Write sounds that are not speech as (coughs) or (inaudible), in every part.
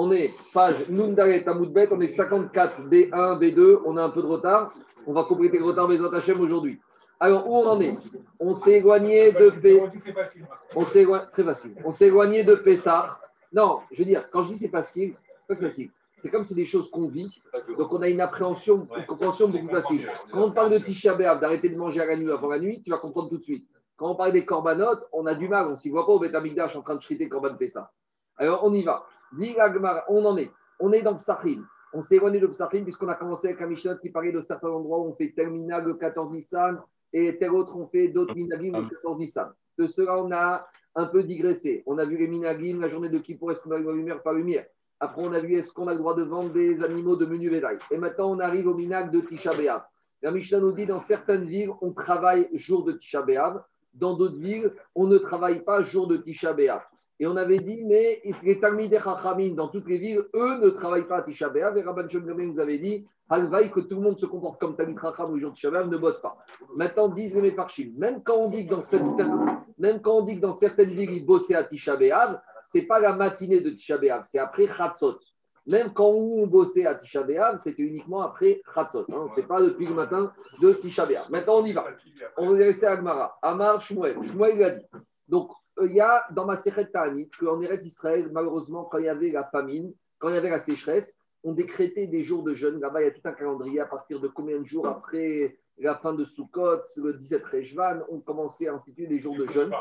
On est page Nundaret Amoudbet, on est 54 B1, B2, on a un peu de retard. On va compléter le retard des Hachem aujourd'hui. Alors, où on en est? On s'est éloigné de. On s'est Très facile. On s'est éloigné de Pessah. Non, je veux dire, quand je dis c'est facile, c'est pas facile. C'est comme c'est des choses qu'on vit, donc on a une appréhension, une compréhension beaucoup facile. Quand on parle de Tisha d'arrêter de manger à la nuit avant la nuit, tu vas comprendre tout de suite. Quand on parle des corbanotes, on a du mal, on s'y voit pas au Betamikdash en train de chriter Corban Pessa. Alors on y va. On en est. On est dans Psachim. On s'est éloigné de Psachim puisqu'on a commencé avec un qui parlait de certains endroits où on fait tel minag le 14 Nissan et tel autre on fait d'autres minagim le 14 Nissan. De cela, on a un peu digressé. On a vu les minagim, la journée de Kippour, est-ce qu'on a lumière par lumière? Après, on a vu est-ce qu'on a le droit de vendre des animaux de menu bétail. Et maintenant, on arrive au minag de Tisha B'Av. La Mishnah nous dit dans certaines villes, on travaille jour de Tisha. Dans d'autres villes, on ne travaille pas jour de Tisha. Et on avait dit, mais les Talmidei Chachamim, dans toutes les villes, eux ne travaillent pas à Tisha B'Av. Et Rabban Shomgame nous avait dit, Halvaï, que tout le monde se comporte comme Talmid Chacham ou jour de Tisha B'Av, ne bosse pas. Maintenant, disent les Mefarchim, même quand on dit que dans certaines, villes, ils bossaient à Tisha B'Av, c'est pas la matinée de Tisha B'Av, c'est après Chatzot. Même quand on bossait à Tisha B'Av, c'était uniquement après Chatzot. Hein. Ce n'est pas depuis le matin de Tisha B'Av. Maintenant, on y va. On va rester à Gmara. Amar Shmuel. Shmuel a dit. Donc, il y a dans ma Sechet Ta'anit qu'en Eretz Israël, malheureusement, quand il y avait la famine, quand il y avait la sécheresse, on décrétait des jours de jeûne. Là-bas, il y a tout un calendrier à partir de combien de jours après la fin de Sukkot, le 17 Rejvan, on commençait à instituer des jours de jeûne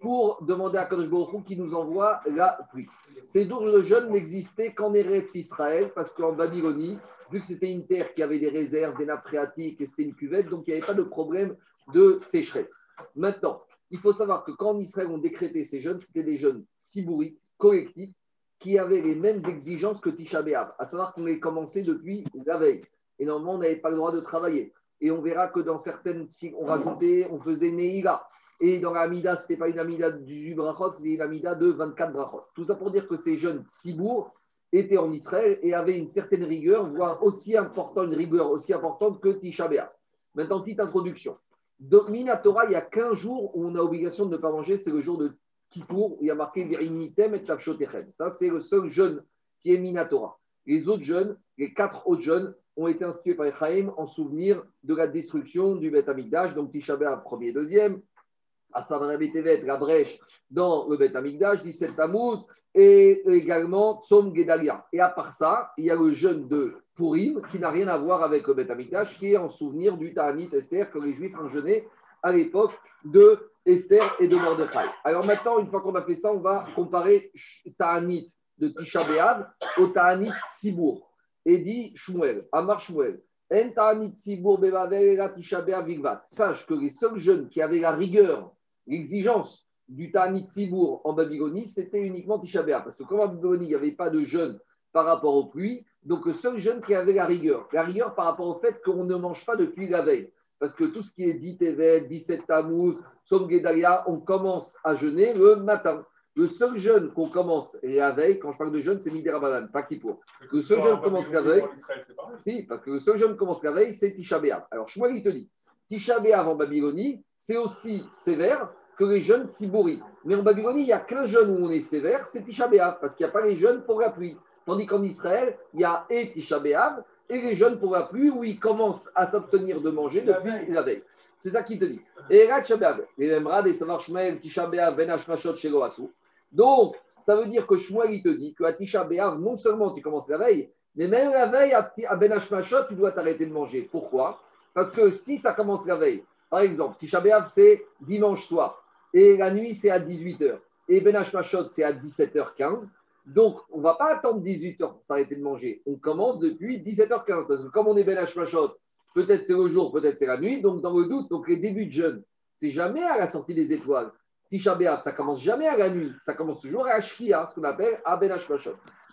pour demander à Kadosh Baruch qui nous envoie la pluie. Ces jours de jeûne n'existaient qu'en Eretz Israël, parce qu'en Babylonie, vu que c'était une terre qui avait des réserves, des nappes phréatiques et c'était une cuvette, donc il n'y avait pas de problème de sécheresse. Maintenant, il faut savoir que quand en Israël on décrétait ces jeûnes, c'était des jeûnes sibouriques, collectifs, qui avaient les mêmes exigences que Tisha B'Av, à savoir qu'on les commençait depuis la veille. Et normalement, on n'avait pas le droit de travailler. Et on verra que dans certaines, on rajoutait, on faisait Neila. Et dans l'Amida, ce n'était pas une Amida du brachot, c'était une Amida de 24 brachot. Tout ça pour dire que ces jeunes Sibour étaient en Israël et avaient une certaine rigueur, voire aussi importante, une rigueur aussi importante que Tisha B'Av. Maintenant, petite introduction. Donc, Minatora, il y a 15 jours où on a obligation de ne pas manger, c'est le jour de Kippour, où il y a marqué Virinitem et Tavshotechem. Ça, c'est le seul jeûne qui est Minatora. Les autres jeunes, les quatre autres jeunes, ont été institués par Echaim en souvenir de la destruction du Beth Amikdash, donc Tisha premier, deuxième, à Tevet, la brèche dans le Beth Amikdash, 17 Tammuz, et également Tzom Gedalia. Et à part ça, il y a le jeûne de Purim qui n'a rien à voir avec le Beth qui est en souvenir du Ta'anit Esther que les Juifs ont jeûné à l'époque de Esther et de Mordechai. Alors maintenant, une fois qu'on a fait ça, on va comparer Ta'anit de Tisha au Ta'anit Sibour. Et dit Shmuel, Amar Shmuel, En Ta'anit Sibour Tisha B'Av Sache que les seuls jeunes qui avaient la rigueur l'exigence du Ta'anit Sibour en Babylonie, c'était uniquement Tisha. Parce que comme en Babylonie, il n'y avait pas de jeûne par rapport aux pluies, donc le seul jeûne qui avait la rigueur. La rigueur par rapport au fait qu'on ne mange pas depuis la veille. Parce que tout ce qui est dit Tevet, 17 Tammuz, Som Gedalia, on commence à jeûner le matin. Le seul jeûne qu'on commence la veille, quand je parle de jeûne, c'est Midi Ramadan, pas Kippour. Le seul jeûne commence la veille. Si, parce que le seul jeûne commence la veille, c'est Tisha B'Av. Alors, Shmuel, il te dit, Tisha B'Av en Babylonie, c'est aussi sévère que les jeunes Tzibouri. Mais en Babylonie, il n'y a qu'un jeune où on est sévère, c'est Tisha B'Av, parce qu'il n'y a pas les jeunes pour la pluie. Tandis qu'en Israël, il y a et Tisha et les jeunes pour la pluie où ils commencent à s'obtenir de manger depuis la veille. C'est ça qu'il te dit. Et là, Tisha et et Savar Shmuel, Tisha Ben Hashmashot, Shelo Donc, ça veut dire que Shmuel, il te dit qu'à Tisha B'Av, non seulement tu commences la veille, mais même la veille, à Ben Hashmashot, tu dois t'arrêter de manger. Pourquoi? Parce que si ça commence la veille, par exemple, Tisha c'est dimanche soir et la nuit, c'est à 18h. Et Ben Machot, c'est à 17h15. Donc, on ne va pas attendre 18h pour s'arrêter de manger. On commence depuis 17h15. Parce que comme on est Ben Machot, peut-être c'est le jour, peut-être c'est la nuit. Donc, dans le doute, donc les débuts de jeûne, c'est jamais à la sortie des étoiles. Tisha B'Av, ça commence jamais à la nuit. Ça commence toujours à Shkia, ce qu'on appelle à Ben Machot.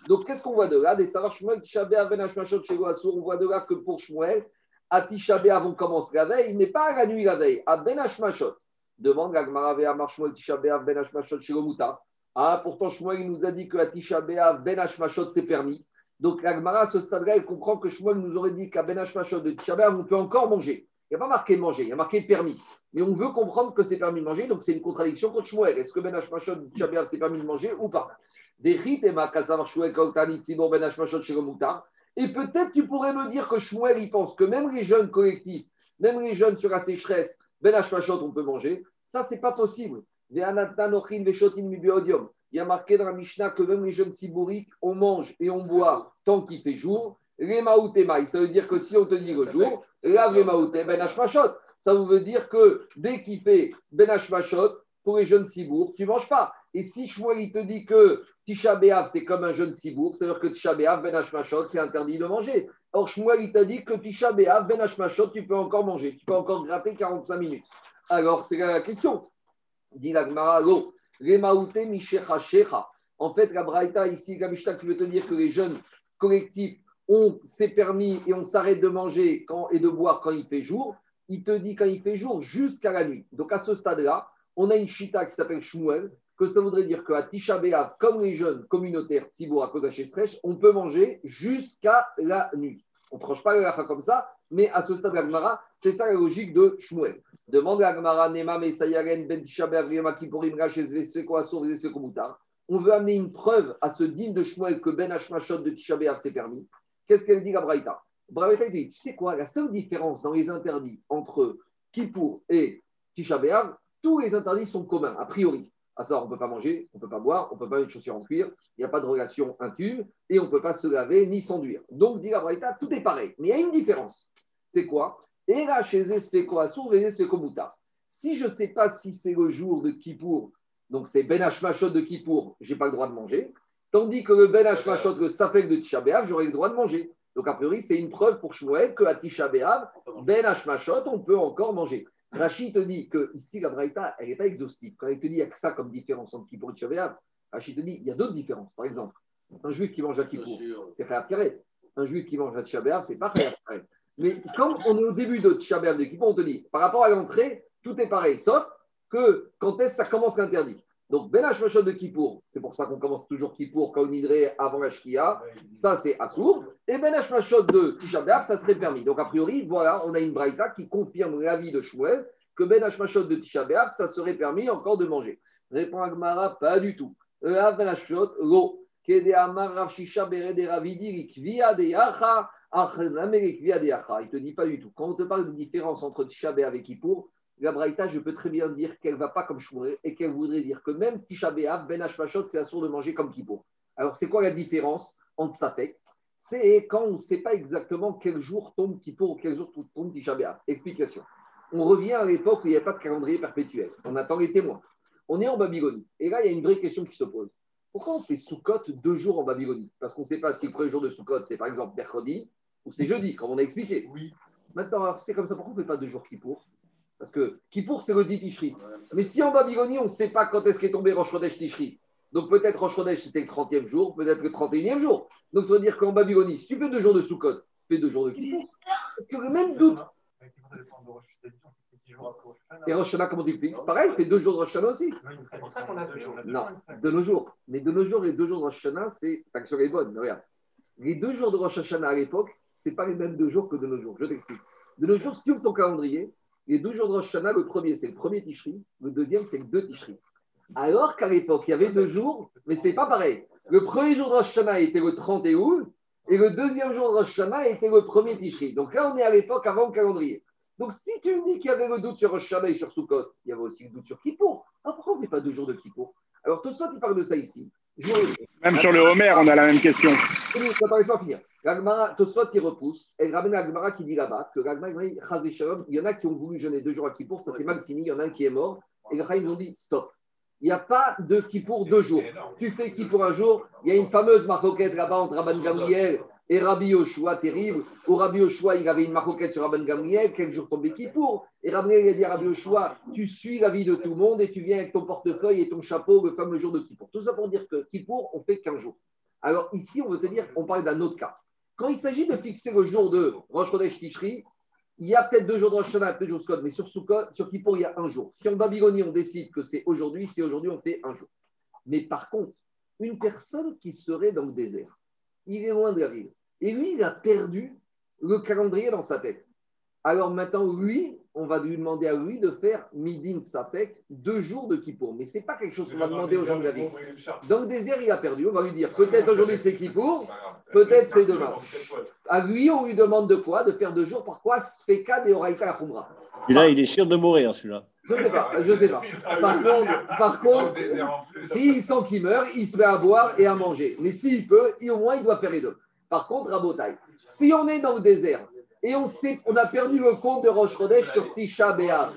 Donc, qu'est-ce qu'on voit de là? Des Sarah Shmuel, Tisha B'Av, Ben Machot, chez on voit de là que pour Shmuel, à Tisha B'Av, on commence la veille, mais pas à la nuit la veille, à Ben Machot. Demande l'Agmara Ve'amar Shmuel Tisha B'Av Ben Hashmashot Shilomuta. Ah, pourtant Shmuel nous a dit que la Tisha Ben Hashmashot c'est permis. Donc l'Agmara à ce stade-là, elle comprend que Shmuel nous aurait dit qu'à Ben Hashmashot de Tisha on peut encore manger. Il n'y a pas marqué manger, il y a marqué permis. Mais on veut comprendre que c'est permis de manger, donc c'est une contradiction contre Shmuel. Est-ce que Ben Hashmashot de Tisha c'est permis de manger ou pas? Des ben Et peut-être tu pourrais me dire que Shmuel, il pense que même les jeunes collectifs, même les jeunes sur la sécheresse, Ben on peut manger. Ça, c'est pas possible. Il y a marqué dans la Mishnah que même les jeunes sibouriques, on mange et on boit tant qu'il fait jour. Les maoutémaï, ça veut dire que si on te dit le jour, lave les ben Ça veut dire que dès qu'il fait ben pour les jeunes sibour, tu ne manges pas. Et si Shmuel, il te dit que Tisha c'est comme un jeune sibour, ça veut dire que Tisha B'Av, Ben c'est interdit de manger. Or, Shmuel, il t'a dit que Tisha B'Av, Ben tu peux encore manger. Tu peux encore gratter 45 minutes. Alors, c'est la question. Dit En fait, la Braïta, ici, la Mishnah, qui veut te dire que les jeunes collectifs, on s'est permis et on s'arrête de manger et de boire quand il fait jour. Il te dit quand il fait jour jusqu'à la nuit. Donc, à ce stade-là, on a une chita qui s'appelle Shmuel, que ça voudrait dire qu'à Tisha B'Av, comme les jeunes communautaires Tzibour à Kodash on peut manger jusqu'à la nuit. On ne tranche pas la comme ça, mais à ce stade de l'Agmara, c'est ça la logique de Shmuel. Demande l'Agmara, Nema Mesayaren, Ben On veut amener une preuve à ce digne de Shmuel que Ben Hashmashot de Tisha B'Av s'est permis. Qu'est-ce qu'elle dit la Braïta? Braïta dit, tu sais quoi, la seule différence dans les interdits entre Kippour et Tisha B'Av, tous les interdits sont communs, a priori. À ça, on ne peut pas manger, on ne peut pas boire, on ne peut pas mettre une chaussure en cuir, il n'y a pas de relation intime et on ne peut pas se laver ni s'enduire. Donc, dit la Braïta, tout est pareil. Mais il y a une différence. C'est quoi Et là, chez Si je ne sais pas si c'est le jour de Kippour, donc c'est Ben Hashmashot de Kippour, je n'ai pas le droit de manger. Tandis que le Ben Hashmashot, le Safek de Tisha j'aurai le droit de manger. Donc, a priori, c'est une preuve pour Shmuel qu'à Tisha Ben Hashmashot, on peut encore manger. Rachid te dit que ici, la Braïta, elle n'est pas exhaustive. Quand il te dit qu'il n'y a que ça comme différence entre Kippour et Tchabeav, Rachid te dit qu'il y a d'autres différences. Par exemple, un juif qui mange à Kippour, c'est Khayat Karet. Un juif qui mange à Tchabeav, ce n'est pas Khayat Karet. Mais quand on est au début de Tchabeav de on te dit, par rapport à l'entrée, tout est pareil, sauf que quand est-ce que ça commence l'interdit? Donc, Ben Hashmashot de Kippour, c'est pour ça qu'on commence toujours Kippour, quand on idrait avant la ça c'est Assour. Et Ben Hashmashot de Tisha ça serait permis. Donc, a priori, voilà, on a une Braïta qui confirme l'avis de Shmuel que Ben Hashmashot de Tisha ça serait permis encore de manger. Répond Agmara, pas du tout. Ben Hashmashot, l'eau. Il te dit pas du tout. Quand on te parle de différence entre Tisha B'Av et Kippour, la Braïta, je peux très bien dire qu'elle va pas comme Shmuel et qu'elle voudrait dire que même Tisha B'Av, Ben Hashmashot, c'est assourd de manger comme Kippour. Alors, c'est quoi la différence entre Safek C'est quand on ne sait pas exactement quel jour tombe Kippour ou quel jour tombe Tisha B'Av. Explication. On revient à l'époque où il n'y avait pas de calendrier perpétuel. On attend les témoins. On est en Babylonie. Et là, il y a une vraie question qui se pose. Pourquoi on fait Soukot deux jours en Babylonie Parce qu'on ne sait pas si le premier jour de Soukot, c'est par exemple mercredi ou c'est jeudi, comme on a expliqué. Oui. Maintenant, c'est comme ça. Pourquoi on ne fait pas deux jours Kippour parce que Kippour, c'est le dit Tishri. Mais si en Babylonie, on ne sait pas quand est-ce qu'est tombé Rosh Chodesh Tishri, donc peut-être Rosh Chodesh, c'était le 30e jour, peut-être le 31e jour. Donc ça veut dire qu'en Babylonie, si tu fais deux jours de Sukkot, fais deux jours de Kippour. Même doute. Et Rosh Hashanah, comment tu le fixes Pareil, fais deux jours de Rosh Hashanah aussi. C'est pour ça qu'on a deux jours. Non, de nos jours. Mais de nos jours, les deux jours de Rosh Hashanah, c'est. Ta question est bonne, regarde. Les deux jours de Rosh Hashanah à l'époque, ce n'est pas les mêmes deux jours que de nos jours. Je t'explique. De nos jours, si tu ouvres ton calendrier, les deux jours de Rosh Hashanah, le premier, c'est le premier Tishri, le deuxième, c'est le deux Tishri. Alors qu'à l'époque, il y avait deux jours, mais ce n'est pas pareil. Le premier jour de Rosh Hashanah était le 30 août, et le deuxième jour de Rosh Hashanah était le premier Tishri. Donc là, on est à l'époque avant le calendrier. Donc si tu me dis qu'il y avait le doute sur Rosh et sur Sukkot, il y avait aussi le doute sur Kippour. Alors pourquoi on ne fait pas deux jours de Kippour? Alors tout ça, tu parles de ça ici. Même sur le Homer, on a la même question. Laisse-moi finir. Tosfot, il repousse. Elle ramène l'Agmara qui dit là-bas que l'Agmara, il y en a qui ont voulu jeûner deux jours à Kippour, ça s'est mal fini, il y en a un qui est mort. Et les ils ont dit stop. Il n'y a pas de Kippour deux jours. Tu fais Kippour un jour. Il y a une fameuse marcoquette là-bas entre Rabban Gamriel et Rabbi Yoshua, terrible. Au Rabbi Yoshua, il avait une marcoquette sur Rabban Gamriel. Quel jour tombait Kippour Et Rabbi il a dit à Rabbi Yoshua Tu suis la vie de tout le monde et tu viens avec ton portefeuille et ton chapeau le fameux jour de Kippour. Tout ça pour dire que Kippour, on fait qu'un jour. Alors ici, on veut te dire, on parle d'un autre cas. Quand il s'agit de fixer le jour de Rosh Chodesh Tishri, il y a peut-être deux jours de Rosh Hashanah, peut-être mais sur Sukkot, sur Kippour, il y a un jour. Si en Babylonie, on décide que c'est aujourd'hui, c'est aujourd'hui, on fait un jour. Mais par contre, une personne qui serait dans le désert, il est loin de la ville, et lui, il a perdu le calendrier dans sa tête. Alors maintenant, lui, on va lui demander à lui de faire midin sapek deux jours de Kippour. Mais ce n'est pas quelque chose qu'on va demander aux gens de la vie. Dans le désert, il a perdu. On va lui dire peut-être aujourd'hui c'est Kippour, peut-être c'est demain. À lui, on lui demande de quoi? De faire deux jours. Pourquoi Sfeka de Oraïka la Et là, il est sûr de mourir, celui-là. Je ne sais pas, je sais pas. Par contre, par contre s'il sent qu'il meurt, il se met à boire et à manger. Mais s'il peut, au moins, il doit faire les deux. Par contre, Rabotai, si on est dans le désert et on, sait, on a perdu le compte de Roche Chodesh sur Tisha B'Av,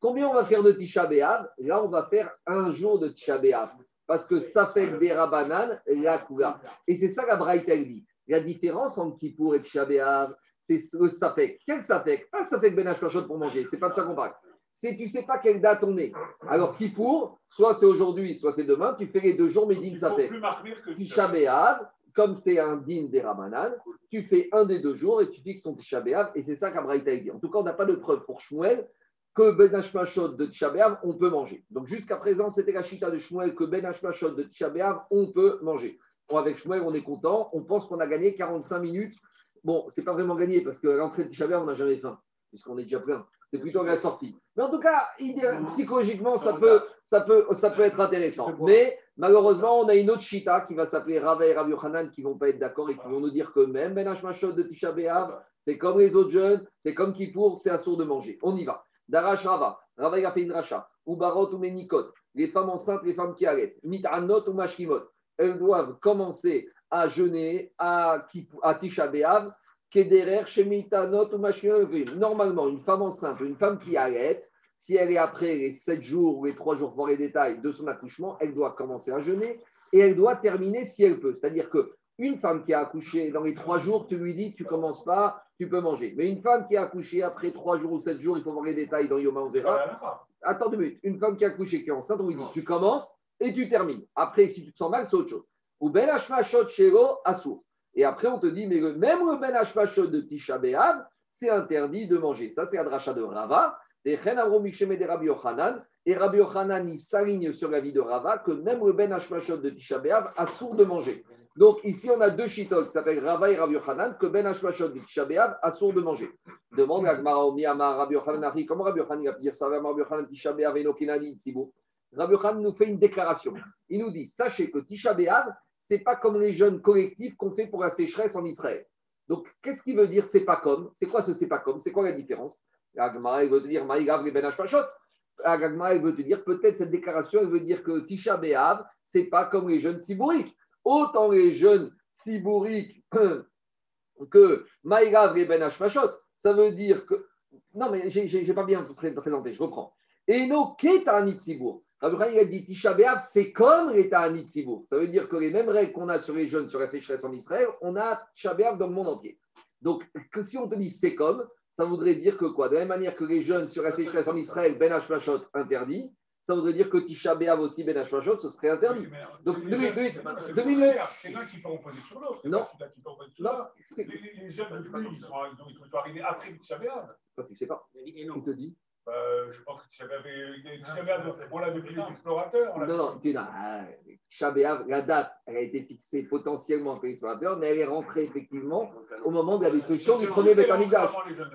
combien on va faire de Tisha B'Av? Là, on va faire un jour de Tisha B'Av. Parce que ça fait des rabanan, la kula. Et c'est ça la Braïta dit. La différence entre Kippour et Tisha B'Av, c'est le Safek. Quel Safek? Pas Safek Ben pour manger, c'est pas de ça qu'on parle. C'est tu sais pas quelle date on est. Alors Kippour, soit c'est aujourd'hui, soit c'est demain, tu fais les deux jours, mais Safek. Tisha B'Av, comme c'est un din des Ramanan, tu fais un des deux jours et tu fixes ton Tisha et c'est ça qu'Abraïta dit. En tout cas, on n'a pas de preuve pour Shmuel que Ben Hashmashot de Tisha on peut manger. Donc jusqu'à présent, c'était la chita de Shmuel que Ben Hashmashot de Tisha on peut manger. Bon, avec Shmuel, on est content. On pense qu'on a gagné 45 minutes. Bon, c'est pas vraiment gagné parce que l'entrée de Tisha on n'a jamais faim, puisqu'on est déjà plein. C'est plutôt la sortie. Mais en tout cas, psychologiquement, ça peut, ça, peut, ça peut être intéressant. Mais malheureusement, on a une autre chita qui va s'appeler Rava et Rabbi qui ne vont pas être d'accord et qui vont nous dire que même Ben Hashmashot de Tisha B'Av, c'est comme les autres jeunes, c'est comme Kippour, c'est assourd de manger. On y va. Darash Rava, Rava il a fait une racha, ou Barot ou Menikot, les femmes enceintes, les femmes qui arrêtent, Mitanot ou Mashkimot, elles doivent commencer à jeûner à, à Tisha B'Av Normalement, une femme enceinte, une femme qui arrête, si elle est après les 7 jours ou les 3 jours, pour les détails de son accouchement, elle doit commencer à jeûner et elle doit terminer si elle peut. C'est-à-dire que une femme qui a accouché dans les 3 jours, tu lui dis, tu commences pas, tu peux manger. Mais une femme qui a accouché après 3 jours ou 7 jours, il faut voir les détails dans Yoma Ozera. Attends deux minutes. Une femme qui a accouché, qui est enceinte, on lui dit, tu commences et tu termines. Après, si tu te sens mal, c'est autre chose. Ou Ben Shero Asur. Et après, on te dit, mais même le Ben de Tisha c'est interdit de manger. Ça, c'est un drachat de Rava. Et Rabbi Yochanan. Et Rabbi Yochanan, il s'aligne sur la vie de Rava que même le Ben Hashmashot de Tisha B'Av a sourd de manger. Donc ici, on a deux chitotes qui s'appellent Rava et Rabbi Yochanan, que Ben Hashmashot de Tisha B'Av a sourd de manger. Demande à Gmara Omiyama, Rabbi Yochanan, comment Rabbi Yochanan va dire ça Rabbi Yochanan, Tisha B'Av et Nokinani, Tzibou. Rabbi Yochanan nous fait une déclaration. Il nous dit, sachez que Tisha c'est pas comme les jeunes collectifs qu'on fait pour la sécheresse en Israël. Donc, qu'est-ce qui veut dire c'est pas comme? C'est quoi ce c'est pas comme? C'est quoi la différence? Agmara, veut te dire Maïgav ben Agmara, veut te dire peut-être cette déclaration, elle veut dire que Tisha B'Av, c'est pas comme les jeunes sibouriques. Autant les jeunes sibouriques (coughs) que Maïgav et Ben ça veut dire que. Non, mais j'ai pas bien présenté, je reprends. Et Ketanit Sibour. Rabbi a dit Tisha c'est comme l'État Anitsibour. Ça veut dire que les mêmes règles qu'on a sur les jeunes sur la sécheresse en Israël, on a Tisha dans le monde entier. Donc, que si on te dit c'est comme, ça voudrait dire que quoi? De la même manière que les jeunes sur la sécheresse en Israël, Ben Hashmashot interdit, ça voudrait dire que Tisha B'Av aussi, Ben Hashmashot, ce serait interdit. Donc, c'est 2000. C'est l'un qui peut opposer sur l'autre. Non. Non. Les jeunes, ils sont arrivés après Tisha B'Av. Ça, tu sais pas. Qui te dit euh, je pense que tu avais, on l'a depuis les explorateurs. Non, non, tu n'as. la date, elle a été fixée potentiellement par les explorateurs, mais elle est rentrée effectivement au moment de la destruction du premier Betamigdash.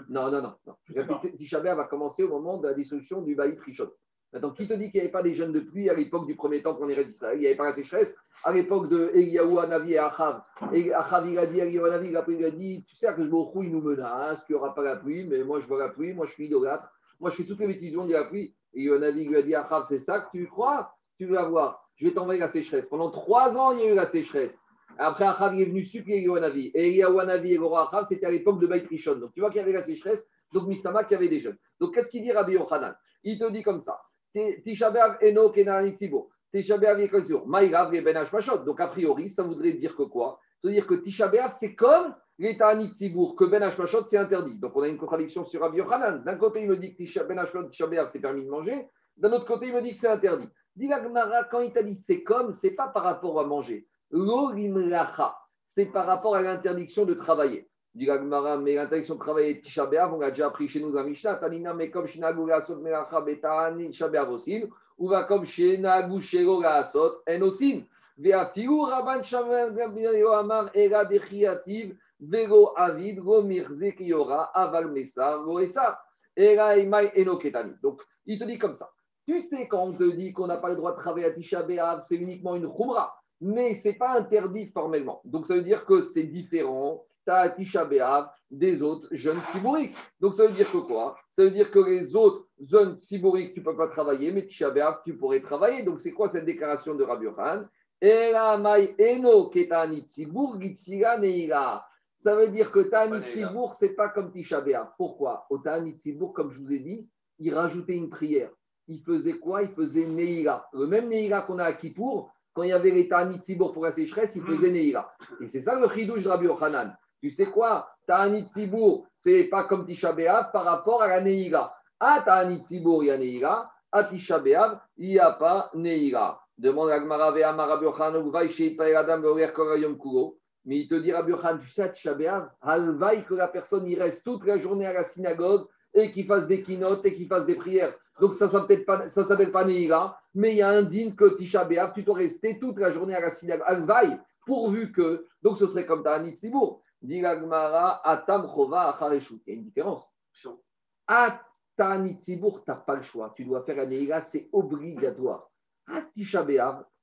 Non, non, non. non. Tisha va commencer au moment de la destruction du Baït Rishon. Maintenant, qui te dit qu'il n'y avait pas des jeunes de pluie à l'époque du premier temps qu'on irait d'Israël Il n'y avait pas la sécheresse? À l'époque de Eliyahu, Anavi et Achav. Et Achav, il a dit, Eliyahu, Anavi, il a dit Tu sais que je il nous menace, qu'il n'y aura pas la pluie, mais moi je veux la pluie, moi je suis idolâtre. Moi, je fais toutes les bêtises du monde, il a pris. Et Yonavi lui a dit Achav, c'est ça que tu crois Tu vas voir. Je vais t'envoyer la sécheresse. Pendant trois ans, il y a eu la sécheresse. Après, Achav est venu supplier Yonavi. Et Yonavi et le roi Achav, c'était à l'époque de Baït Rishon. Donc, tu vois qu'il y avait la sécheresse. Donc, Mistama, qui avait des jeunes. Donc, qu'est-ce qu'il dit Rabbi Yochanan? Il te dit comme ça Tisha Eno Kenan Itzibo. Tisha B'Av Ben. Donc, a priori, ça voudrait dire que quoi? Ça veut dire que Tisha c'est comme que Ben Hashmashot, c'est interdit. Donc on a une contradiction sur Rabbi Yochanan. D'un côté, il me dit que Ben Hashmashot, c'est permis de manger. D'un autre côté, il me dit que c'est interdit. Dit quand il t'a dit c'est comme, c'est pas par rapport à manger. L'olimlacha, c'est par rapport à l'interdiction de travailler. Dit mais l'interdiction de travailler Tisha on l'a déjà appris chez nous dans Mishnah. Tanina, mais comme Shinagu Asot Melacha Betani Tisha aussi, ou va comme Shinagu Shero Asot Enosin. Veafiu Rabban Shamer Gabriel Amar Era Dechiativ. Vego avid, Enoketani. Donc, il te dit comme ça. Tu sais, quand on te dit qu'on n'a pas le droit de travailler à Tisha B'Av, c'est uniquement une khumra, mais ce n'est pas interdit formellement. Donc, ça veut dire que c'est différent. Tu as Tisha B'Av des autres jeunes sibouriques. Donc, ça veut dire que quoi? Ça veut dire que les autres jeunes sibouriques, tu ne peux pas travailler, mais Tisha B'Av, tu pourrais travailler. Donc, c'est quoi cette déclaration de Rabbi Yohan Ça veut dire que Ta'anit Tzibour, ce n'est pas comme Tisha. Pourquoi? Au Ta'anit Tzibour, comme je vous ai dit, il rajoutait une prière. Il faisait quoi? Il faisait Neira. Le même Neira qu'on a à Kippour, quand il y avait les Ta'anit Tzibour pour la sécheresse, il faisait Neira. Et c'est ça le chidouche de Rabbi Yochanan. Tu sais quoi? Ta'anit Tzibour, ce n'est pas comme Tisha par rapport à la Neira. À Ta'anit Tzibour, il y a Neira. À Tisha il n'y a pas Neira. Demande à Gmara Ve'amar Rabbi Yochanan, Adam Yom Kuro. Mais il te dit, Rabbi Yochan, tu sais, à que la personne y reste toute la journée à la synagogue et qu'il fasse des keynotes et qu'il fasse des prières. Donc ça ne pas, ça s'appelle pas Neira, mais il y a un digne que Tisha tu dois rester toute la journée à la synagogue. Halvaï, pourvu que, donc ce serait comme Ta'anit Sibour. Dit Gmara, Atam Chova Il y a une différence. À Ta'anit Sibour, tu n'as pas le choix. Tu dois faire la Neira, c'est obligatoire. À Tisha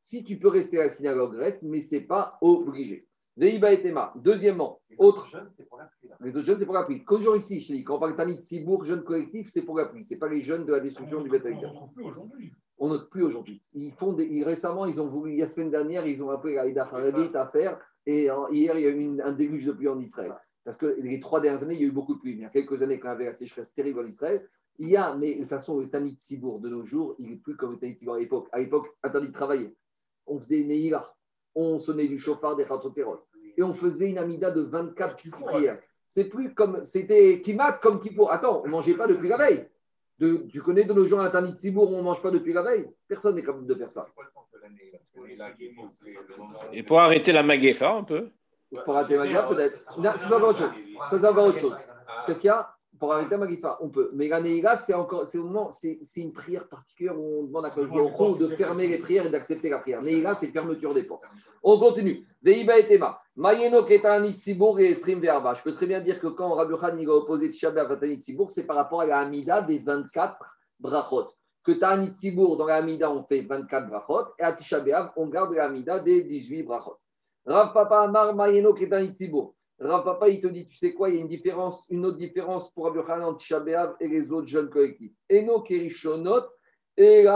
si tu peux rester à la synagogue, reste, mais ce n'est pas obligé. Veiba et Tema. Deuxièmement, les autre. Jeunes, c'est pour la pluie. Les autres jeunes, c'est pour la pluie. Qu'aujourd'hui, ici, je dis, quand on parle de Sibourg, jeunes collectifs, c'est pour la pluie. Ce n'est pas les jeunes de la destruction du bétail. On ne plus aujourd'hui. On ne plus aujourd'hui. Ils font des, récemment, ils ont voulu, la semaine dernière, ils ont appelé Aïda Haradit à faire. Et hier, il y a eu un déluge de pluie en Israël. Parce que les trois dernières années, il y a eu beaucoup de pluie. Il y a quelques années, quand il y avait la sécheresse terrible en Israël, il y a, mais de toute façon, le Tanit Sibour de nos jours, il n'est plus comme le Tanit Sibour à l'époque. À l'époque, interdit de travailler. On faisait Neila. On sonnait du chauffard des Khatotérol et on faisait une amida de 24 prières. C'est plus comme, c'était Kimat comme Kippour. Attends, on ne mangeait pas depuis la veille. De, tu connais de nos jours à Tanit Sibour, on ne mange pas depuis la veille. Personne n'est capable de faire ça. Et pour arrêter la maguefa un peu Pour arrêter la maguefa, peut-être. Ça, autre chose. Ça, c'est encore autre chose. Qu'est-ce qu'il y a on peut. Mais la Neila, c'est encore, c'est c'est, une prière particulière où on demande à Kosh de fermer les prières et d'accepter la prière. Neila, c'est fermeture des portes. On continue. Et et. Je peux très bien dire que quand Rabbi Khan a opposé à Tanit c'est par rapport à la Hamida des 24 brachot. Que Tanit Sibour, dans la Hamida, on fait 24 brachot, et à Tishabé, on garde la Hamida des 18 brachot. Rav Papa Amar Mayeno Ketanit Sibour. Rav Papa, il te dit, tu sais quoi, il y a une différence, une autre différence pour Rabbi Hanan et les autres jeunes collectifs. Eno Kerishonot et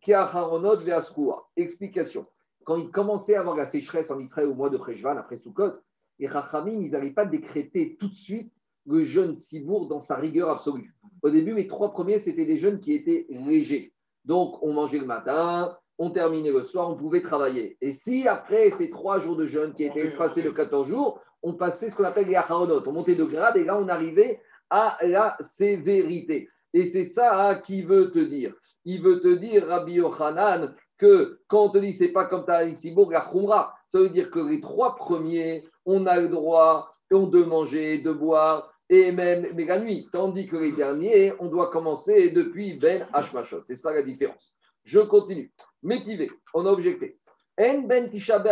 Kiacharonot Veaskua. Explication. Quand il commençait à avoir la sécheresse en Israël au mois de Freshvan, après Sukkot, les Rachamim, ils n'allaient pas décréter tout de suite le jeune Sibour dans sa rigueur absolue. Au début, les trois premiers, c'était des jeunes qui étaient légers. Donc, on mangeait le matin, on terminait le soir, on pouvait travailler. Et si après ces trois jours de jeûne qui étaient espacés de 14 jours, on passait ce qu'on appelle les acharonot. On montait de grade et là, on arrivait à la sévérité. Et c'est ça hein, qui veut te dire. Il veut te dire, Rabbi Yochanan, que quand on te dit c'est pas comme Talitsibourg, la Khumra, ça veut dire que les trois premiers, on a le droit de manger, de boire, et même mais la nuit. Tandis que les derniers, on doit commencer depuis Ben Hashmashot. C'est ça la différence. Je continue. Métivé, on a objecté. En ben Tisha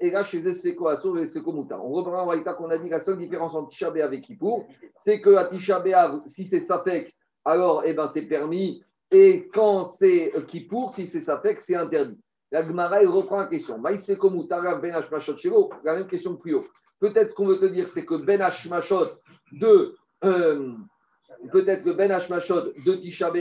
et là chez Esfeko Asur et Muta. On reprend un qu'on a dit la seule différence entre Tisha et Kippour, c'est que à Tisha si c'est Safek, alors eh ben, c'est permis, et quand c'est Kippour, si c'est Safek, c'est interdit. La Gemara, reprend la question. Maïsfeko Muta, Ben Hashmashot Shelo, la même question plus haut. Peut-être ce qu'on veut te dire, c'est que Ben Hashmashot de. Euh, peut-être que Ben Hashmashot de Tisha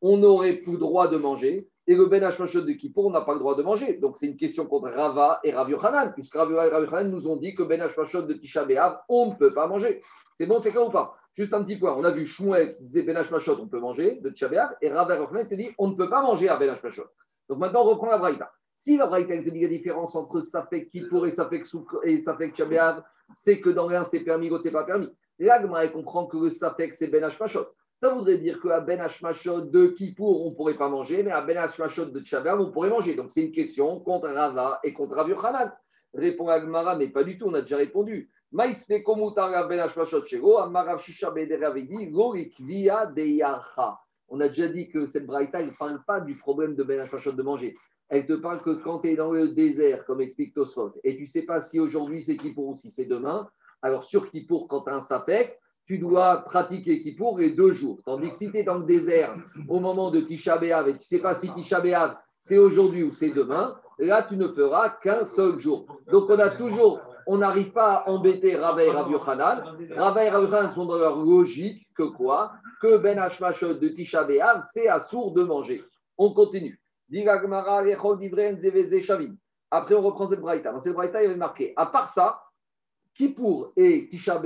on n'aurait plus droit de manger. Et le Ben Hashmashot de Kippour, n'a pas le droit de manger. Donc c'est une question contre Rava et Rav Yochanan, puisque Rava et Rav Yochanan nous ont dit que Ben Hashmashot de Tisha B'Av, on ne peut pas manger. C'est bon, c'est clair ou pas? Juste un petit point. On a vu Shmuel qui disait Ben Hashmashot, on peut manger de Tisha et et Rav Yochanan te dit on ne peut pas manger à Ben Hashmashot. Donc maintenant, on reprend la Braïta. Si la Braïta te dit la différence entre Safek Kippour et Safek Souk et Safek Tisha c'est que dans l'un c'est permis, l'autre c'est pas permis. Là, elle comprend que le Safek c'est Ben Hashmashot. Ça voudrait dire qu'à Ben Hashmashot de Kippour, on ne pourrait pas manger, mais à Ben Hashmashot de Tchabam, on pourrait manger. Donc c'est une question contre Rava et contre Rav Yochanan. Répond Agmara, mais pas du tout, on a déjà répondu. Ben on a déjà dit que cette braïta, ne parle pas du problème de Ben Hashmashot de manger. Elle te parle que quand tu es dans le désert, comme explique Tosfot, et tu ne sais pas si aujourd'hui c'est Kippour ou si c'est demain, alors sur Kippour, quand tu as un sapek, tu dois pratiquer Kippour les deux jours. Tandis que si tu es dans le désert au moment de Tisha B'Av et tu ne sais pas si Tisha B'Av c'est aujourd'hui ou c'est demain, là tu ne feras qu'un seul jour. Donc on a toujours, on n'arrive pas à embêter Rava et Rav Yochanan. Rava et Rav Yochanan sont dans leur logique que quoi? Que Ben Hashmashot de Tisha B'Av c'est assourd de manger. On continue. Après, on reprend cette braïta. Dans cette braïta, il y avait marqué, à part ça, Kippour et Tisha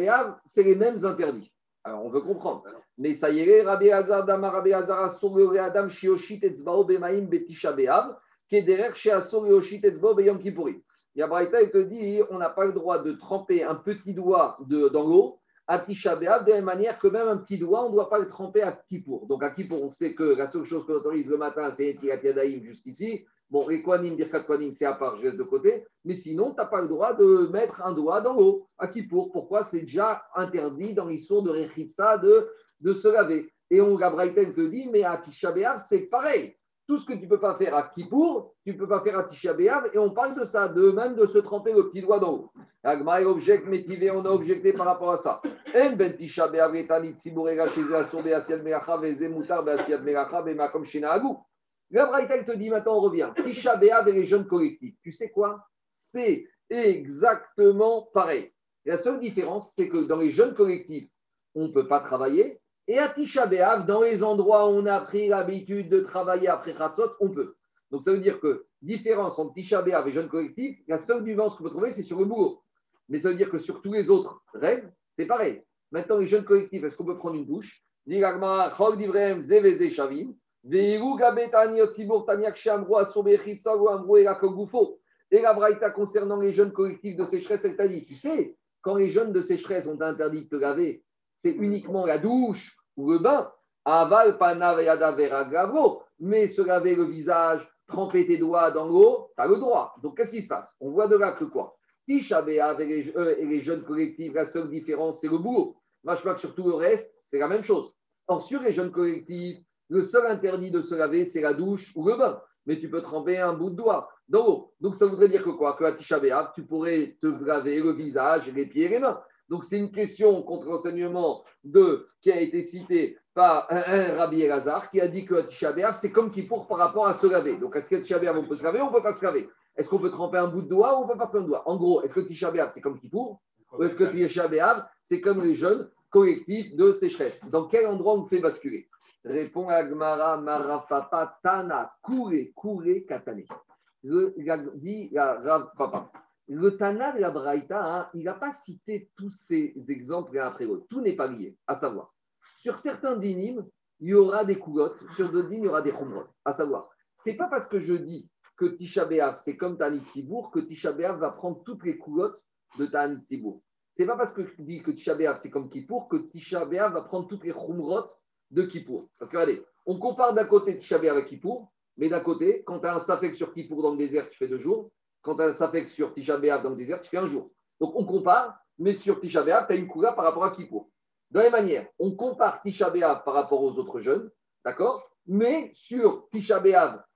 c'est les mêmes interdits. Alors, on veut comprendre. Mais ça y est, Rabbi Hazar, Dama Rabbi Hazar, Asur Adam, Shioshit, Etzbao, Bemaim, Betisha B'Av, Kederer, She Asur, Yoshit, Etzbao, Beyom Kippourim. Il y a Braïta, il te dit, on n'a pas le droit de tremper un petit doigt de, dans l'eau à Tisha B'Av, de la même manière que même un petit doigt, on ne doit pas le tremper à Kippour. Donc à Kippour, on sait que la seule chose qu'on autorise le matin, c'est Tirat Yadaïm jusqu'ici. Bon, les Birkat c'est à part, je laisse de côté. Mais sinon, tu n'as pas le droit de mettre un doigt dans l'eau à Kippour. Pourquoi? C'est déjà interdit dans l'histoire de Rechitsa de, de se laver. Et on, la te dit, mais à Tisha c'est pareil. Tout ce que tu ne peux pas faire à Kippour, tu ne peux pas faire à Tisha et on parle de ça, de même de se tremper le petit doigt dans l'eau. Agma objecte, métivé, on a objecté par rapport à ça. En ben B'Av, etanit, sibourega, Vezé, Moutar. La Braïta, te dit maintenant, on revient. Tisha B'Av et les jeunes collectifs. Tu sais quoi? C'est exactement pareil. La seule différence, c'est que dans les jeunes collectifs, on ne peut pas travailler. Et à Tisha B'Av, dans les endroits où on a pris l'habitude de travailler après Khatzot, on peut. Donc ça veut dire que différence entre Tisha B'Av et jeunes collectifs, la seule nuance qu'on peut trouver, c'est sur le boulot. Mais ça veut dire que sur tous les autres règles, c'est pareil. Maintenant, les jeunes collectifs, est-ce qu'on peut prendre une douche? Et la Braïta concernant les jeunes collectifs de sécheresse, elle t'a dit, tu sais, quand les jeunes de sécheresse ont interdit de te laver, c'est uniquement la douche ou le bain, aval mais se laver le visage, tremper tes doigts dans l'eau, tu as le droit. Donc qu'est-ce qui se passe? On voit de là que quoi? Tisha et les, euh, et les jeunes collectifs, la seule différence, c'est le boulot. Que sur tout le reste, c'est la même chose. Or, sur les jeunes collectifs, le seul interdit de se laver, c'est la douche ou le bain. Mais tu peux tremper un bout de doigt. Donc ça voudrait dire que quoi? Que à Tisha tu pourrais te laver le visage, les pieds et les mains. Donc c'est une question contre l'enseignement de, qui a été cité par un, Rabbi Elazar qui a dit que Tisha c'est comme qu'il faut par rapport à se laver. Donc est-ce que Tisha on peut se laver ou on ne peut pas se laver? Est-ce qu'on peut tremper un bout de doigt ou on ne peut pas tremper un doigt? En gros, est-ce que Tisha c'est comme Kippour ou est-ce que Tisha c'est comme les jeunes collectifs de sécheresse? Dans quel endroit on fait basculer? Répond Agmara Marafapa Tana Kure Kure Katane. Le. Le Tana de la Braïta, hein, il n'a pas cité tous ces exemples l'un après l'autre. Tout n'est pas lié. À savoir, sur certains dynimes, il y aura des coulottes, sur d'autres dynimes, il y aura des khumrot. À savoir, c'est pas parce que je dis que Tisha c'est comme Tanit Sibour, que Tisha va prendre toutes les coulottes de Tanit Sibour. C'est pas parce que je dis que Tisha c'est comme Kippour, que Tisha va prendre toutes les khumrot de Kippour. Parce que regardez, on compare d'un côté Tisha B'Av avec Kippour, mais d'un côté, quand tu as un Safek sur Kippour dans le désert, tu fais deux jours. Quand tu as un Safek sur Tisha B'Av dans le désert, tu fais un jour. Donc on compare, mais sur Tisha tu as une couleur par rapport à Kippour. De la même manière, on compare Tisha par rapport aux autres jeunes, d'accord? Mais sur Tisha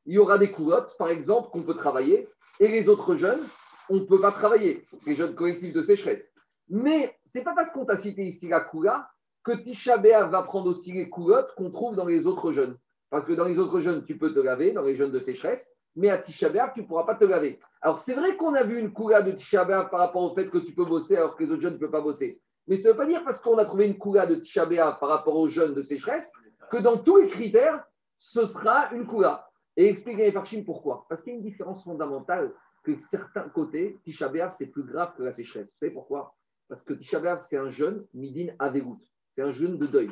il y aura des coulottes, par exemple, qu'on peut travailler, et les autres jeunes, on ne peut pas travailler, les jeunes collectifs de sécheresse. Mais ce n'est pas parce qu'on t'a cité ici la coula que Tisha B'Av va prendre aussi les coulottes qu'on trouve dans les autres jeunes. Parce que dans les autres jeunes, tu peux te laver, dans les jeunes de sécheresse, mais à Tisha B'Av, tu ne pourras pas te laver. Alors, c'est vrai qu'on a vu une coula de Tisha B'Av par rapport au fait que tu peux bosser alors que les autres jeunes ne peuvent pas bosser. Mais ça ne veut pas dire parce qu'on a trouvé une coula de Tisha B'Av par rapport aux jeunes de sécheresse que dans tous les critères, ce sera une coula. Et expliquer par Chine pourquoi. Parce qu'il y a une différence fondamentale que certains côtés, Tisha B'Av, c'est plus grave que la sécheresse. Vous savez pourquoi? Parce que Tisha B'Av, c'est un jeûne midin avegout. C'est un jeûne de deuil.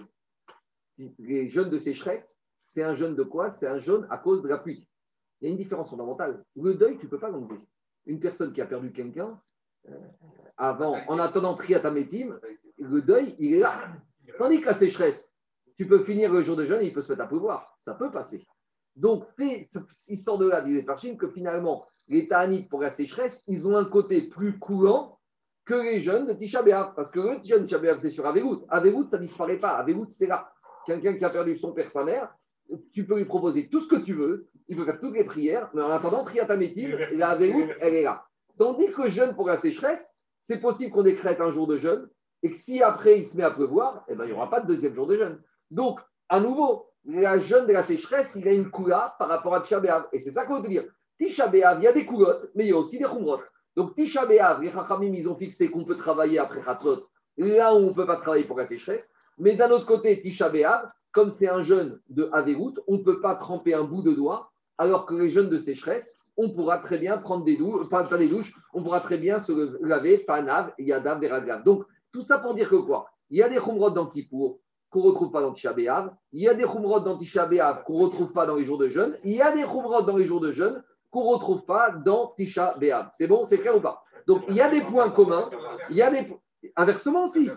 Les jeunes de sécheresse, c'est un jeûne de quoi? C'est un jeûne à cause de la pluie. Il y a une différence fondamentale. Le deuil, tu ne peux pas l'enlever. Une personne qui a perdu quelqu'un, euh, avant, en attendant Triatamétim, le deuil, il est là. Tandis que la sécheresse, tu peux finir le jour de jeûne et il peut se mettre à pleuvoir. Ça peut passer. Donc, il sort de là, dit les que finalement, les Ta'anites pour la sécheresse, ils ont un côté plus coulant que les jeunes de Tisha Parce que le jeune Tisha c'est sur Avegout. Avegout, ça ne disparaît pas. Avegout, c'est là. Quelqu'un qui a perdu son père, sa mère, tu peux lui proposer tout ce que tu veux. Il peut faire toutes les prières. Mais en attendant, Triatamétim, la Avegout, elle est là. Tandis que jeûne pour la sécheresse, c'est possible qu'on décrète un jour de jeûne et que si après il se met à pleuvoir, eh ben, il n'y aura pas de deuxième jour de jeûne. Donc, à nouveau, la jeûne de la sécheresse, il a une coula par rapport à Tisha B'Av. Et c'est ça qu'on veut te dire. Tisha B'Av, il y a des coulottes, mais il y a aussi des khumrot. Donc, Tisha B'Av, les Chachamim, ils ont fixé qu'on peut travailler après Hatzot, là où on ne peut pas travailler pour la sécheresse. Mais d'un autre côté, Tisha B'Av, comme c'est un jeûne de Averout, on ne peut pas tremper un bout de doigt, alors que les jeûnes de sécheresse, on pourra très bien prendre des douches, pas, des douches, on pourra très bien se laver, panav, yadav, veragav. Donc, tout ça pour dire que quoi? Il y a des khumrot dans Kippour qu'on ne retrouve pas dans Tisha il y a des khumrot dans Tisha qu'on ne retrouve pas dans les jours de jeûne, il y a des khumrot dans les jours de jeûne qu'on ne retrouve pas dans Tisha B'Av. C'est bon, c'est clair ou pas? Donc, il y a des points communs, il y a des... Inversement aussi.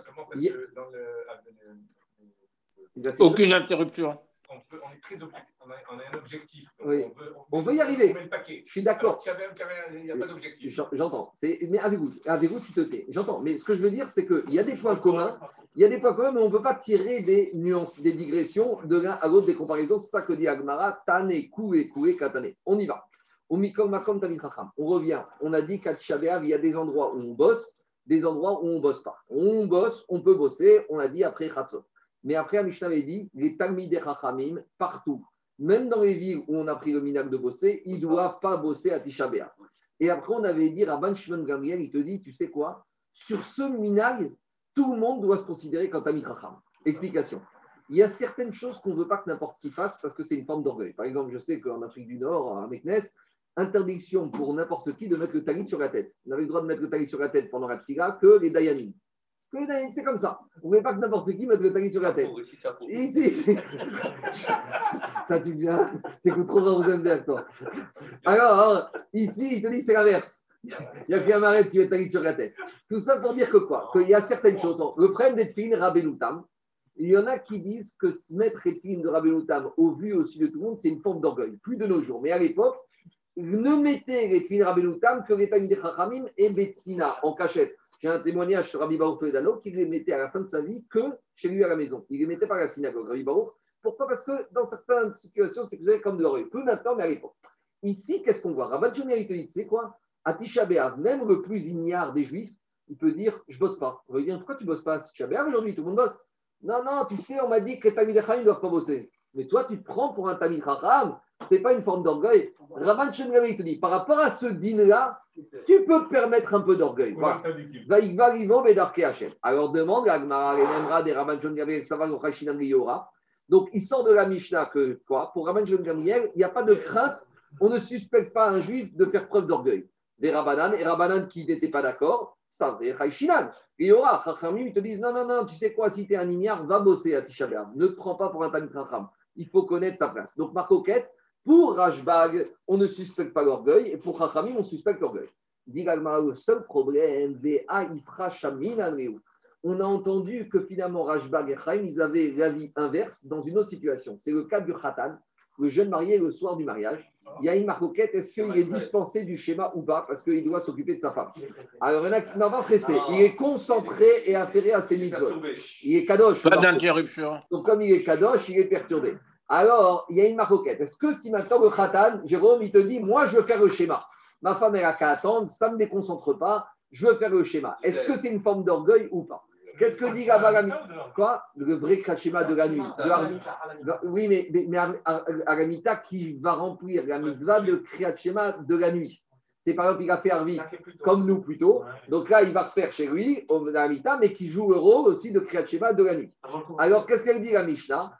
Aucune interruption. On, est très on, a, un objectif. Oui. On, veut, y arriver. Je suis d'accord. Il n'y a pas d'objectif. J'entends. Mais avec vous, avec vous, tu te tais. J'entends. Mais ce que je veux dire, c'est qu'il y a des points communs. Il y a des points communs, mais on ne peut pas tirer des nuances, des digressions de l'un à l'autre, des comparaisons. C'est ça que dit Agmara. Tane, koué, koué, katane. On y va. On revient. On a dit qu'à Tchabéav, il y a des endroits où on bosse, des endroits où on ne bosse pas. On bosse, on peut bosser. On a dit après Khatzot. Mais après, Mishnah avait dit, les Talmidei Chachamim, partout, même dans les villes où on a pris le minag de bosser, ils ne doivent pas bosser à Tisha Et après, on avait dit, Rabban Shimon Gamriel, il te dit, tu sais quoi? Sur ce minag, tout le monde doit se considérer comme Tamid Chacham. Explication. Il y a certaines choses qu'on ne veut pas que n'importe qui fasse parce que c'est une forme d'orgueil. Par exemple, je sais qu'en Afrique du Nord, à Meknes, interdiction pour n'importe qui de mettre le talit sur la tête. On avait le droit de mettre le talit sur la tête pendant la tfiga que les dayanim. C'est comme ça. Vous ne voulez pas que n'importe qui mette le talit sur la tête. Ici. ça, tu viens. T'écoutes trop Rosenberg, toi. Alors, ici, il te dit c'est l'inverse. Il n'y a qu'un marais qui met le talit sur la tête. Tout ça pour dire que quoi? Qu'il y a certaines choses. Le problème d'être fine, Rabbeloutam, il y en a qui disent que se mettre fine de Rabbeloutam au vu aussi de tout le monde, c'est une forme d'orgueil. Plus de nos jours. Mais à l'époque, ne mettez les filles Rabbeloutam que les Tamid Chachamim et Betsina en cachette. J'ai un témoignage sur Rabbi Baruch Toledano qui les mettait à la fin de sa vie que chez lui à la maison. Il les mettait pas à la synagogue, Rabbi Baruch. Pourquoi? Parce que dans certaines situations, c'est que vous avez comme de l'oreille. Peu maintenant, mais à l'époque. Ici, qu'est-ce qu'on voit? Rabbi il te dit, c'est quoi? À Tisha même le plus ignare des Juifs, il peut dire, je bosse pas. On va dire, pourquoi tu bosses pas? Tisha aujourd'hui Tout le monde bosse. Non, non, tu sais, on m'a dit que les Tamid ne doivent pas bosser. Mais toi, tu te prends pour un Tamid Chacham ce n'est pas une forme d'orgueil. Rabban Shengavi te dit, par rapport à ce dîner-là, tu peux te permettre un peu d'orgueil. Voilà. Alors demande à Gmara, des Rabban Shengavi, Donc il sort de la Mishnah que quoi Pour Rabban Shengavi, il n'y a pas de crainte, on ne suspecte pas un juif de faire preuve d'orgueil. Des Rabbanan, et Rabbanan qui n'étaient pas d'accord, ça, des. Il y aura, ils te disent, non, non, non, tu sais quoi, si tu es un ignare, va bosser à Tisha Ne te prends pas pour un Tamit Il faut connaître sa place. Donc, Marcoquette, pour Rajbag, on ne suspecte pas l'orgueil, et pour Chachamim, on suspecte l'orgueil. Dit le seul problème, on a entendu que finalement Rajbag et Chaim, ils avaient l'avis inverse dans une autre situation. C'est le cas du Khatan, le jeune marié le soir du mariage. Il y a une marcoquette, est-ce qu'il est dispensé du schéma ou pas Parce qu'il doit s'occuper de sa femme. Alors, il y en a qui n'en va presser. Il est concentré et affairé à ses mitzvot. Il est kadosh. Pas d'interruption. Donc, comme il est kadosh, il est perturbé. Alors, il y a une maroquette. Est-ce que si maintenant le khatan, Jérôme, il te dit, moi, je veux faire le schéma. Ma femme, elle a qu'à attendre, ça ne me déconcentre pas, je veux faire le schéma. Est-ce que c'est une forme d'orgueil ou pas? Qu'est-ce que dit la Quoi? Le vrai schéma de la nuit. oui, mais, mais, Aramita qui va remplir la mitzvah de schéma de la nuit. C'est par exemple, il a fait Arvi comme nous plutôt. Donc là, il va refaire chez lui, Aramita, mais qui joue le rôle aussi de schéma de la nuit. Alors, qu'est-ce qu'elle dit la Mishnah?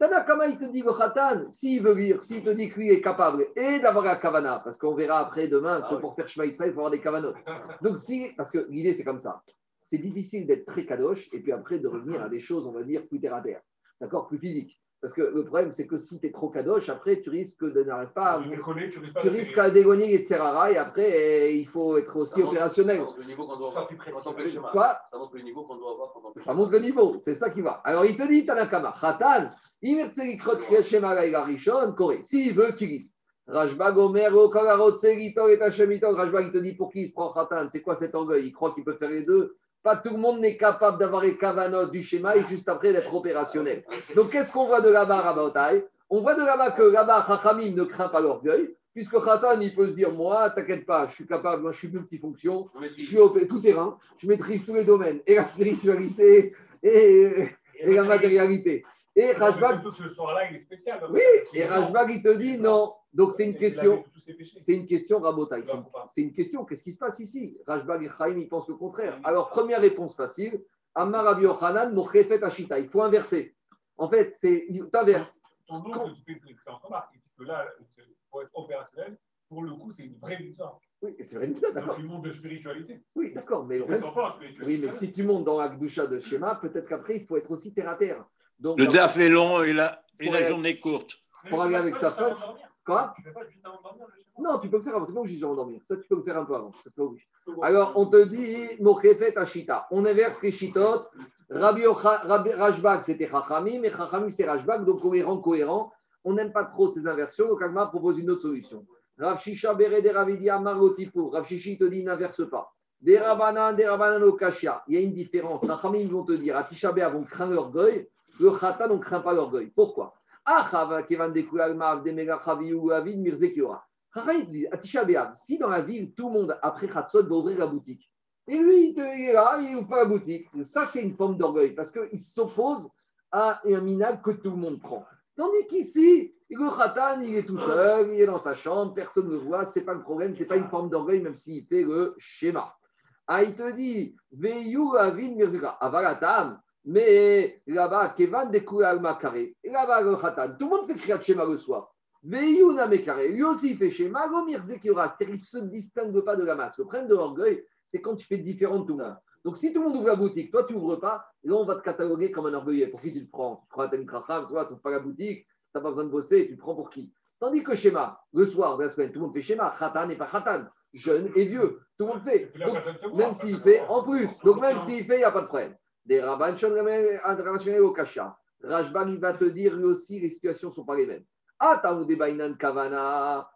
Tanakama, il te dit le Khatan, s'il veut lire, s'il te dit que lui est capable et d'avoir la kavana, parce qu'on verra après demain que pour faire Shema il faut avoir des kavanot. Donc, si, parce que l'idée c'est comme ça, c'est difficile d'être très kadosh et puis après de revenir à des choses, on va dire, plus terre à terre, d'accord, plus physiques. Parce que le problème, c'est que si tu es trop kadosh, après, tu risques de n'arriver pas. À, tu, risques à d'éloigner les tserara et après, eh, il faut être aussi opérationnel. Ça montre le niveau qu'on doit avoir. Ça montre le niveau qu'on doit avoir pendant Ça montre le niveau, c'est ça qui va. Alors, il te dit, Tanakama, Khatan, s'il veut qu'il lise. Rajbag Omer, Rajbag, il te dit pour qui il se prend Khatan C'est quoi cet orgueil? Il croit qu'il peut faire les deux pas tout le monde n'est capable d'avoir les cavanotes du schéma et juste après d'être opérationnel. Donc, qu'est-ce qu'on voit de là-bas, Rabaotai On voit de là-bas que là-bas, Chachamim ne craint pas l'orgueil. Puisque Khatan, il peut se dire, moi, t'inquiète pas, je suis capable, moi, je suis multifonction, je suis tout terrain, je maîtrise tous les domaines, et la spiritualité, et, et la matérialité. Et Rajbag, Ce soir-là, il est spécial. oui, et Rajbag, il te dit non. Donc, c'est une question. C'est une question rabotaille. C'est une- question. Qu'est-ce qui se passe ici? Rajbag et Chaim, ils pensent le contraire. Alors, première réponse facile. Amar Rabbi Yochanan, Mochefet Ashita. Il faut inverser. En fait, c'est. T'inverses. Ton remarque. Que là, pour être opérationnel, pour le coup, c'est une vraie victoire. Oui, c'est vrai, d'accord. tu montes de spiritualité. Oui, d'accord. Mais reste-. Oui, mais si tu montes dans la Gdusha de schéma, peut-être qu'après, il faut être aussi terre à terre. Donc, Le DAF est long et la, et la journée courte. Pour aller avec sa femme. Dormir. Quoi Je fais pas juste avant dormir. Non, tu peux le faire avant. C'est pas obligé d'endormir. Ça, tu peux le faire un peu avant. Pas obligé. Alors, on te dit, Mochefet Ashita. On inverse les Shitot. Rabbi Rajbag, c'était Chachamim, et Chachamim, c'était Rajbag, donc cohérent, cohérent. On n'aime pas trop ces inversions, donc Agma propose une autre solution. Rav Shisha Bere de Ravidi Amarotipur. Rav Shishi te dit, n'inverse pas. Des Rabanan, des Rabanan au Kashia. Il y a une différence. Chachamim vont te dire, à Tisha B'Av, on craint l'orgueil. Le Khatan, on ne craint pas l'orgueil. Pourquoi? Ah, si dans la ville, tout le monde, après Khatsot, va ouvrir la boutique, et lui, il, te- il est là, il ouvre pas la boutique. Ça, c'est une forme d'orgueil parce qu'il s'oppose à un minag que tout le monde prend. Tandis qu'ici, le khatan, il est tout seul, il est dans sa chambre, personne ne le voit, c'est pas le problème, c'est pas une forme d'orgueil, même s'il fait le schéma. Ah, il te dit, Veyu avin mirzeka, avalatam, mais là-bas, Kevan de alma carré, là-bas, le khatan, tout le monde fait kriyat schéma le soir. Veyu namekare, lui aussi il fait schéma, lo mirzekiora, c'est-à-dire il ne se distingue pas de la masse. Le problème de l'orgueil, c'est quand tu fais différent de tout le monde. Donc, si tout le monde ouvre la boutique, toi, tu n'ouvres pas, là, on va te cataloguer comme un orgueilleux. Pour qui tu te prends? Tu as une cracham, toi, tu n'ouvres pas la boutique, tu n'as pas besoin de bosser, tu te prends pour qui? Tandis que schéma, le soir de la semaine, tout le monde fait schéma, khatan et pas khatan, jeune et vieux, tout le monde fait. Donc, même s'il fait en plus, donc même s'il fait, il n'y a pas de problème. Des au kasha. Rajbag, il va te dire, lui aussi, les situations ne sont pas les mêmes. Bainan kavana.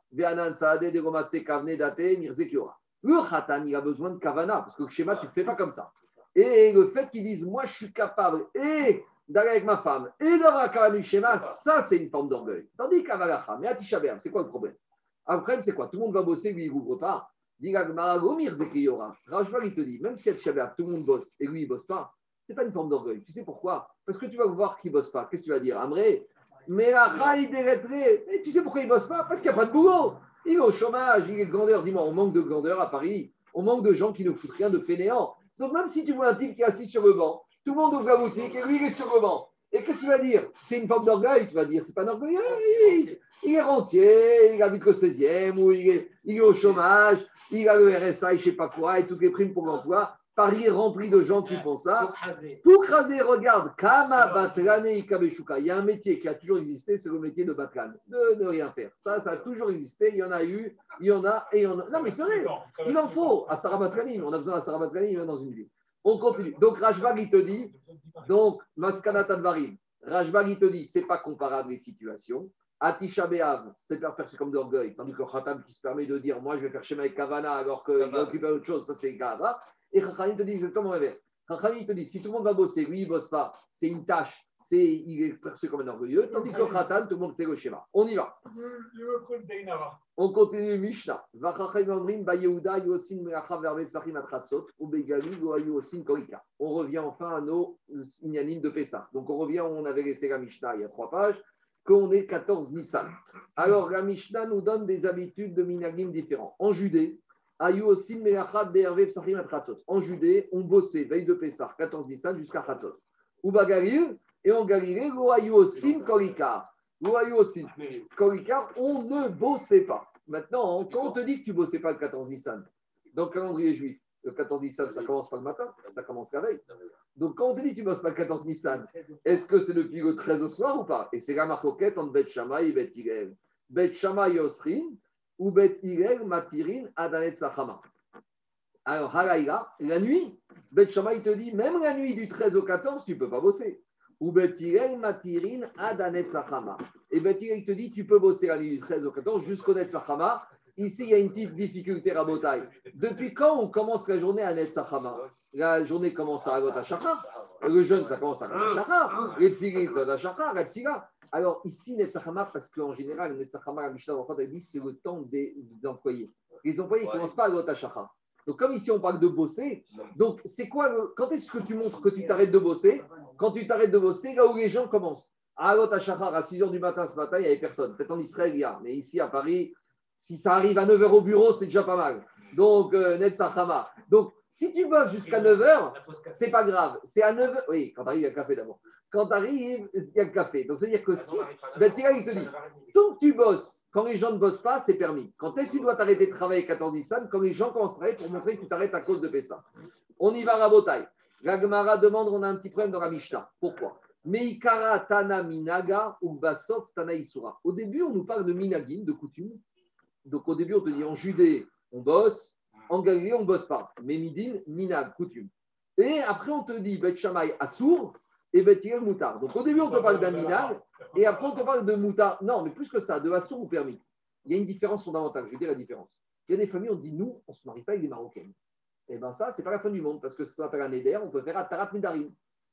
Le khatan, il a besoin de kavana, parce que le schéma, tu ne fais pas comme ça. Et le fait qu'ils disent, moi, je suis capable et d'aller avec ma femme et d'avoir kavana du schéma, ça, c'est une forme d'orgueil. Tandis qu'avalacha, mais à Tisha B'Av, c'est quoi le problème? Problème, c'est quoi? Tout le monde va bosser, lui, il n'ouvre pas. Rajval, il te dit, même si à Tisha B'Av, tout le monde bosse et lui, il ne bosse pas, c'est pas une forme d'orgueil. Tu sais pourquoi? Parce que tu vas voir qui ne bosse pas. Qu'est-ce que tu vas dire? Amré, mais Et tu sais pourquoi il ne bosse pas? Parce qu'il n'y a pas de boulot. Il est au chômage, il est grandeur. Dis-moi, on manque de grandeur à Paris. On manque de gens qui ne foutent rien de fainéants. Donc même si tu vois un type qui est assis sur le banc, tout le monde ouvre la boutique et lui, il est sur le banc. Et qu'est-ce que tu vas dire? C'est une forme d'orgueil. Tu vas dire, c'est pas un orgueil. Il, il est rentier, il habite le 16e, ou il est, il est au chômage, il a le RSA, je ne sais pas quoi, et toutes les primes pour l'emploi. Paris est rempli de gens qui font ça. Tout craser, regarde, Kama Batlane Ikabeshuka. Il y a un métier qui a toujours existé, c'est le métier de Batlan, de ne rien faire. Ça, ça a toujours existé. Il y en a eu, il y en a, et il y en a. Non, mais c'est vrai, il en faut à Sarah. On a besoin à Sarah Batlanim dans une ville. On continue. Donc, Rajbag, il te dit, donc, Maskana Tadvarim. Rajbag, il te dit, c'est pas comparable les situations. Atisha Be'av, c'est pas perçu comme d'orgueil, tandis que Khatam qui se permet de dire, moi je vais faire schéma avec Kavana alors qu'il est occupé à autre chose, ça c'est Kava. Et Chachamim te dit exactement l'inverse. Chachamim te dit, si tout le monde va bosser, lui il bosse pas, c'est une tâche, c'est, il est perçu comme un orgueilleux, tandis que Khatam, tout le monde fait le schéma. On y va. On continue Mishnah. On revient enfin à nos inyanim de Pessah. Donc on revient, on avait laissé la Mishnah il y a trois pages, qu'on est 14 Nissan. Alors la Mishnah nous donne des habitudes de minagim différents. En Judée, En Judée, on bossait veille de Pessah, 14 Nissan jusqu'à Chatzot. Ou bagalil, et en Galilée, go ayu osin korika. Go ayu osin Korika, on ne bossait pas. Maintenant, quand on te dit que tu ne bossais pas le 14 Nissan, dans le calendrier juif, le 14 Nissan, ça commence pas le matin, ça commence la veille. Donc, quand on te dit que tu ne bosses pas le 14 Nissan, est-ce que c'est depuis le 13 au soir ou pas? Et c'est la marcoquette entre Bet Shammai et Bet. Bet Shammai Osrin ou Bet Hillel Matirin Adanet Sachama. Alors, Halaïla, la nuit, Bet Shammai te dit, même la nuit du 13 au 14, tu ne peux pas bosser. Ou Bet Hillel Matirin Adanet Sachama. Et Bet Hillel te dit, tu peux bosser la nuit du 13 au 14 jusqu'au Netzachama. Ici, il y a une petite difficulté Botaï. Depuis quand on commence la journée à Netzachama La journée commence à Agot. Le jeûne, ça commence à Agot. Les tfilin, ça à la tfila. Alors ici, Netzachama, parce qu'en général, Netzachama, la Mishnah, elle dit c'est le temps des, des employés. Les employés ne commencent pas à l'Otachacha. Donc comme ici on parle de bosser, donc c'est quoi le- Quand est-ce que tu montres que tu t'arrêtes de bosser? Quand tu t'arrêtes de bosser, là où les gens commencent. À l'Otachachar, à 6 h du matin ce matin, il n'y avait personne. Peut-être en Israël, il y a. Mais ici à Paris, si ça arrive à 9 h au bureau, c'est déjà pas mal. Donc, euh. Donc, si tu bosses jusqu'à 9 h, c'est pas grave. C'est à 9 h. Oui, quand tu arrives, il y a le café d'abord. Quand tu arrives, il y a le café. Donc, c'est-à-dire que si. Ben, il te dit tant que tu bosses, quand les gens ne bossent pas, c'est permis. Quand est-ce que tu dois t'arrêter de travailler 14 Nissan Quand les gens commencent à travailler pour montrer que tu t'arrêtes à cause de Pessa. On y va, Rabotai. La Gemara demande on a un petit problème dans la Mishnah. Pourquoi? Meikara Tana Minaga ou Basov Tana Isura. Au début, on nous parle de Minagin, de coutume. Donc, au début, on te dit en Judée, on bosse. En Galilée, on ne bosse pas. Mais Midin, Minag, coutume. Et après, on te dit Bet Shammai, Assour et Bet Moutar. Donc, au début, on te parle d'un Minag. Et après, on te parle de moutarde. Non, mais plus que ça, de assour ou permis. Il y a une différence fondamentale. Je vais dire la différence. Il y a des familles, on dit, nous, on ne se marie pas avec des Marocaines. Et bien ça, c'est pas la fin du monde, parce que ça s'appelle un éder, on peut faire Atarat Nidarim.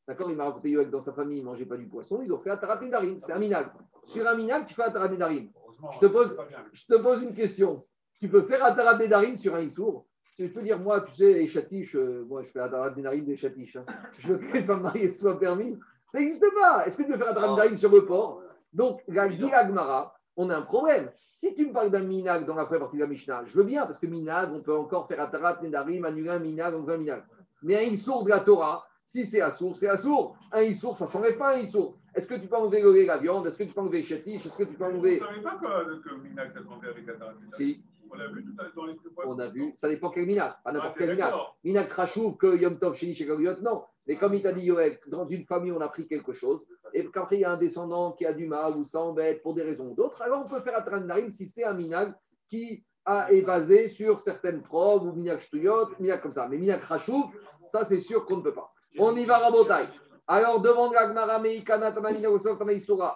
D'accord Il m'a raconté Yoek dans sa famille, il ne mangeait pas du poisson, ils ont fait Atarat Nidarim. C'est un minag. Sur un minag, tu fais Atarat Nidarim. Je te pose- Je te pose une question. Tu peux faire Atarat Nidarim sur un Issour Je peux dire, moi, tu sais, les chatiches, euh, moi, je fais Atarat Nidarim des chatiches. hein. Je veux que les femmes mariées soient permis. Ça n'existe pas. Est-ce que tu peux faire Atarat Nidarim sur le port donc, la Agmara, on a un problème. Si tu me parles d'un minag dans la première partie de la Mishnah, je veux bien, parce que minag, on peut encore faire atarat, nedarim, annuler un minag, on veut un minag. Mais un issour de la Torah, si c'est assour, c'est assour. Un issour, ça ne s'enlève pas un issour. Est-ce que tu peux enlever la viande? Est-ce que tu peux enlever les chatiches? Est-ce que tu peux Vous ne enlever. savez pas que, que Minac s'est trompé avec Atara Si, On l'a vu tout à l'heure dans les on a vu, ça dépend quel minag, pas n'importe Ah, quel d'accord. Minag Krachou, que Yom Tov, Sheni, Shekaguyot, non. Mais comme il t'a dit, Yoel, dans une famille, on a pris quelque chose, et qu'après, il y a un descendant qui a du mal ou ça embête pour des raisons ou d'autres, alors on peut faire un Narim si c'est un minag qui a est basé sur certaines preuves, ou minag Shtuyot, minag comme ça. Mais minag Krachou, ça, c'est sûr qu'on ne peut pas. On y va, Rabotai. Alors, demande Agmara Meikana Tamanina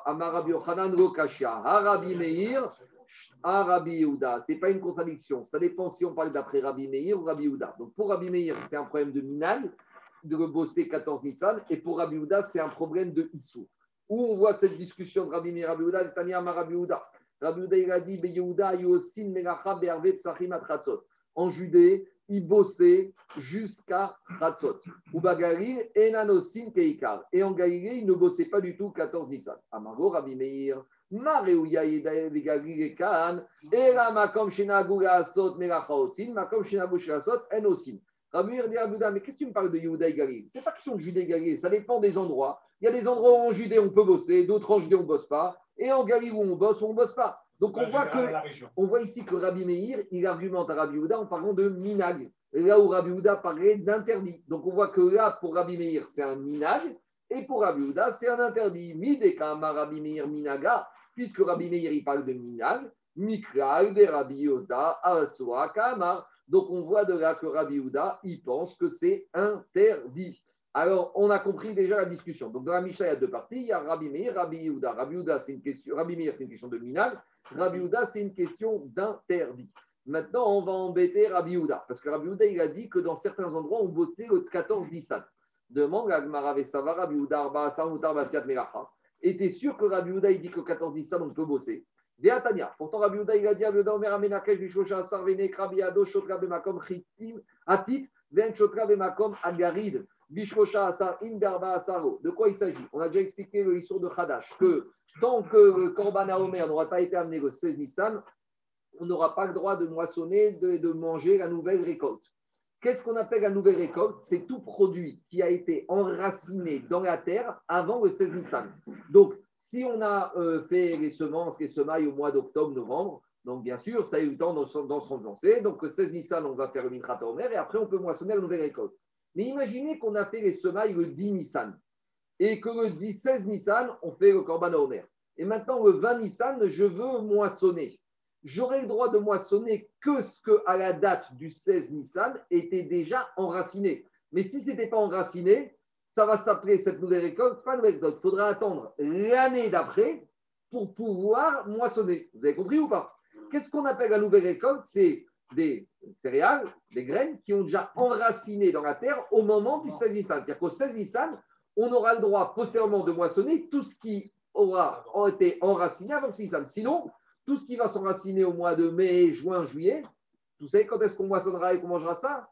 Amarabi Yochanan Lokashia, Arabi Meir, Arabi Yehuda. Ce n'est pas une contradiction. Ça dépend si on parle d'après Rabbi Meir ou Rabbi Yehuda. Donc, pour Rabbi Meir, c'est un problème de minag, de bosser 14 Nissan, et pour Rabbi Yehuda, c'est un problème de Issou. Où on voit cette discussion de Rabbi Meir Rabbi Yehuda, Tania Rabbi Yehuda. Rabbi Yehuda, il a dit, Yehuda, Yosin, Melacha, Be'arve, Psachim, Atratzot. En Judée, il bossait jusqu'à Ratzot. Ou Bagalil, Enanosin, Keikar. Et en Galilée, il ne bossait pas du tout 14 Nissan. Amaro, Rabbi Meir, Yehuda, mais qu'est-ce que tu me parles de Yehuda et Galilée C'est pas question de Judée et Galilée, ça dépend des endroits. Il y a des endroits où en Judée on peut bosser, d'autres en Judée on ne bosse pas, et en Galilée où on bosse, on ne bosse pas. Donc on voit que on voit ici que Rabbi Meir, il argumente à Rabbi Houda en parlant de minag. Là où Rabbi Houda parlait d'interdit. Donc on voit que là, pour Rabbi Meir, c'est un minag. Et pour Rabbi Houda, c'est un interdit. Midekama Rabbi Meir minaga. Puisque Rabbi Meir, il parle de minag. Mikral de Rabbi Houda aswa kamar. Donc on voit de là que Rabbi Houda, il pense que c'est interdit. Alors, on a compris déjà la discussion. Donc, dans la Mishnah, il y a deux parties. Il y a Rabbi Meir, Rabbi Yehuda. Rabbi Yehuda, c'est une question. Meir, c'est une question de minag. Rabbi Yehuda, c'est une question d'interdit. Maintenant, on va embêter Rabbi Yehuda. Parce que Rabbi Yehuda, il a dit que dans certains endroits, on votait le 14 Nissan. Demande à Gmara Vesava, Rabbi Yehuda, T'es sûr que Rabbi Yehuda, il dit que le 14 Nissan, on peut bosser Tania. Pourtant, Rabbi Yehuda, il a dit Yehuda, Omer, Amenakesh, Vishosha, Asar, Vene, Krabi, Ado, Shotra, Bemakom, Chitim, Atit, Ven, Shotra, Bemakom, Agarid. Bishkosha Asar, Asaro. De quoi il s'agit? On a déjà expliqué le histoire de Hadash, que tant que le Korban à Omer n'aura pas été amené le 16 Nissan, on n'aura pas le droit de moissonner, de, de manger la nouvelle récolte. Qu'est-ce qu'on appelle la nouvelle récolte? C'est tout produit qui a été enraciné dans la terre avant le 16 Nissan. Donc, si on a euh, fait les semences, les semailles au mois d'octobre, novembre, donc bien sûr, ça a eu le temps d'en se lancer. Donc, le 16 Nissan, on va faire le Minchrat Omer et après, on peut moissonner la nouvelle récolte. Mais imaginez qu'on a fait les semailles le 10 Nissan et que le 10 16 Nissan, on fait le Korban à Omer. Et maintenant, le 20 Nissan, je veux moissonner. J'aurai le droit de moissonner que ce que, à la date du 16 Nissan, était déjà enraciné. Mais si ce n'était pas enraciné, ça va s'appeler cette nouvelle récolte, pas nouvelle récolte. Il faudra attendre l'année d'après pour pouvoir moissonner. Vous avez compris ou pas? Qu'est-ce qu'on appelle la nouvelle récolte? C'est des céréales, des graines qui ont déjà enraciné dans la terre au moment du 16 Nissan. C'est-à-dire qu'au 16 Nissan, on aura le droit postérieurement de moissonner tout ce qui aura été enraciné avant Nissan. Sinon, tout ce qui va s'enraciner au mois de mai, juin, juillet, vous savez quand est-ce qu'on moissonnera et qu'on mangera ça?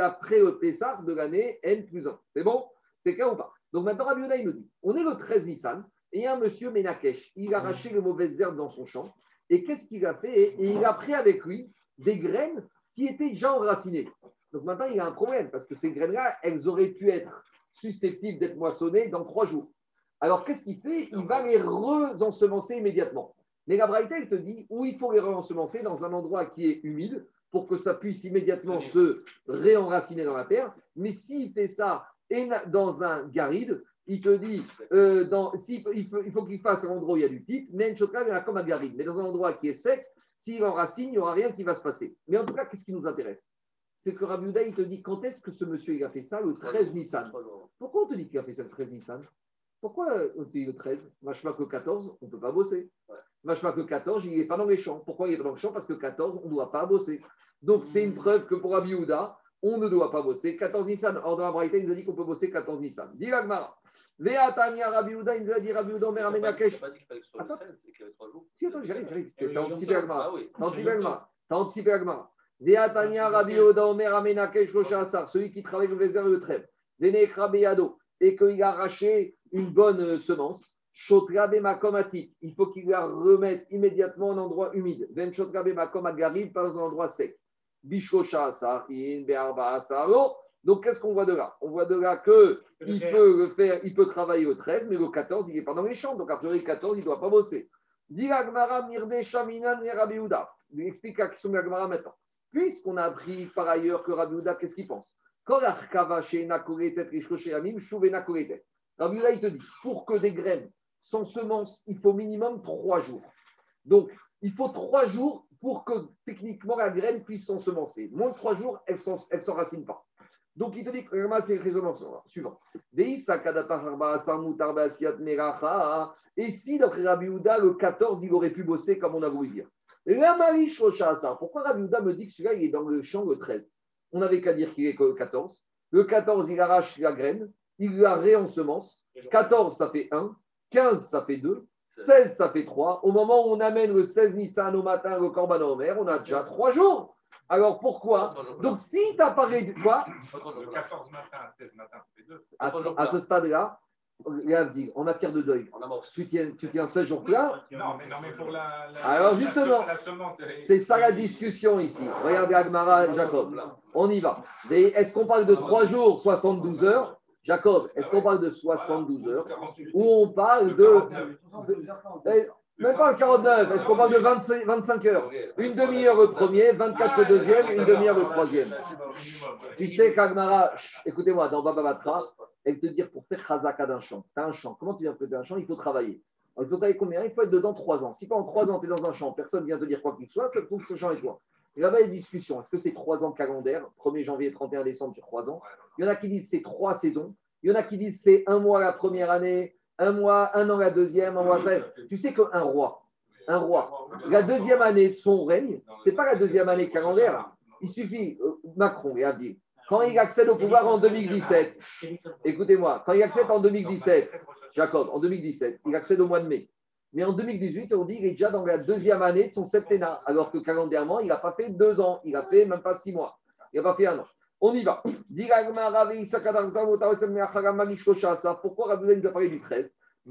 Après le Pessah de l'année N plus 1. C'est bon? C'est clair ou pas? Donc maintenant, Rabbi Yoda, il nous dit on est le 13 Nissan et un monsieur Menakesh, il a arraché les mauvaises herbes dans son champ. Et qu'est-ce qu'il a fait? Et il a pris avec lui des graines qui étaient déjà enracinées. Donc maintenant, il y a un problème parce que ces graines-là, elles auraient pu être susceptibles d'être moissonnées dans trois jours. Alors qu'est-ce qu'il fait? Il va les re-ensemencer immédiatement. Mais la Braïta, il te dit où il faut les re-ensemencer dans un endroit qui est humide pour que ça puisse immédiatement se réenraciner dans la terre. Mais s'il fait ça dans un garide, il te dit, euh, dans, il faut, qu'il fasse un endroit où il y a du type, mais un il y a comme un garide. Mais dans un endroit qui est sec, s'il enracine, il n'y aura rien qui va se passer. Mais en tout cas, qu'est-ce qui nous intéresse? C'est que Rabbi il te dit, quand est-ce que ce monsieur il a fait ça le 13 Nissan? Pourquoi on te dit qu'il a fait ça le 13 Nissan? Pourquoi on te dit le 13 Machma que 14, on ne peut pas bosser. Machma que 14, il n'est pas dans les champs. Pourquoi il n'est pas dans les champs Parce que 14, on ne doit pas bosser. Donc c'est une preuve que pour Rabbi on ne doit pas bosser 14 Nissan. Or, dans la Braïta, il nous a dit qu'on peut bosser 14 Nissan. Dis Gmara. Veatania Rabbi Uda, il nous a dit Rabbi Uda, Omer Amenakesh. pas dit qu'il fallait que ce soit le 16, c'est qu'il y avait 3 jours. Si, attends, j'arrive, j'arrive. T'as anticipé Agmara. T'as anticipé Agmara. T'as anticipé Agmara. Rabbi Omer Amenakesh, celui qui travaille le désert de trêve. Vene Krabeyado, et qu'il a arraché une bonne euh, semence. Il faut qu'il la remette immédiatement en endroit humide. Ven dans un endroit sec. Bishosha. Donc, qu'est-ce qu'on voit de là? On voit de là qu'il peut le faire, il peut travailler au 13, mais le 14, il n'est pas dans les champs. Donc, après le 14, il ne doit pas bosser. Diragmara Mirde Shaminan Il explique la question de Gmara maintenant. Puisqu'on a appris par ailleurs que Rabbi qu'est-ce qu'il pense? Rabbi il te dit, pour que des graines sans semence, il faut minimum trois jours. Donc, il faut trois jours pour que techniquement la graine puisse s'ensemencer. Moins de trois jours, elle ne s'enracine pas. Donc, il te dit, regarde le suivant. Et si, d'après Rabbi Houda, le 14, il aurait pu bosser comme on a voulu dire Pourquoi Rabbi Houda me dit que celui-là, il est dans le champ le 13 On n'avait qu'à dire qu'il est le 14. Le 14, il arrache la graine, il la réensemence. 14, ça fait 1. 15, ça fait 2. 16, ça fait 3. Au moment où on amène le 16 Nissan au matin, le Corban en mer, on a déjà 3 jours. Alors pourquoi? Donc si tu as parlé du quoi Le 14 matin 16 matin, c'est deux. À, ce stade-là, en matière de deuil, tu tiens, tu tiens 16 jours pleins Non, mais, non, mais pour la. Alors justement, c'est ça la discussion ici. Regardez Agmara et Jacob. On y va. Est-ce qu'on parle de 3 jours, 72 heures? Jacob, est-ce qu'on parle de 72 heures ou on parle de, même pas 49, est-ce qu'on parle de 25, heures? Une demi-heure le premier, 24 le deuxième, une demi-heure le troisième. Tu sais qu'Agmara, écoutez-moi, dans Baba Batra, elle te dit pour faire Khazaka d'un champ, tu as un champ. Comment tu viens faire un champ? Il faut travailler. il faut travailler combien? Il faut être dedans trois ans. Si pendant trois ans, tu es dans un champ, personne ne vient te dire quoi qu'il soit, ça trouve que ce champ est toi. Et là-bas, il y a une discussion. Est-ce que c'est trois ans de calendaire 1er janvier, 31 décembre sur trois ans Il y en a qui disent c'est trois saisons. Il y en a qui disent c'est un mois la première année, un mois, un an la deuxième, un mois après. Tu sais qu'un roi, un roi, la deuxième année de son règne, c'est pas la deuxième année calendaire. Il suffit, euh, Macron et Abdi, quand il accède au pouvoir en 2017, écoutez-moi, quand il accède en 2017, Jacob, en 2017, il accède au mois de mai. Mais en 2018, on dit qu'il est déjà dans la deuxième année de son septennat, alors que calendairement, il n'a pas fait deux ans, il a fait même pas six mois, il n'a pas fait un an. On y va. Pourquoi Rabbi nous a parlé du 13 on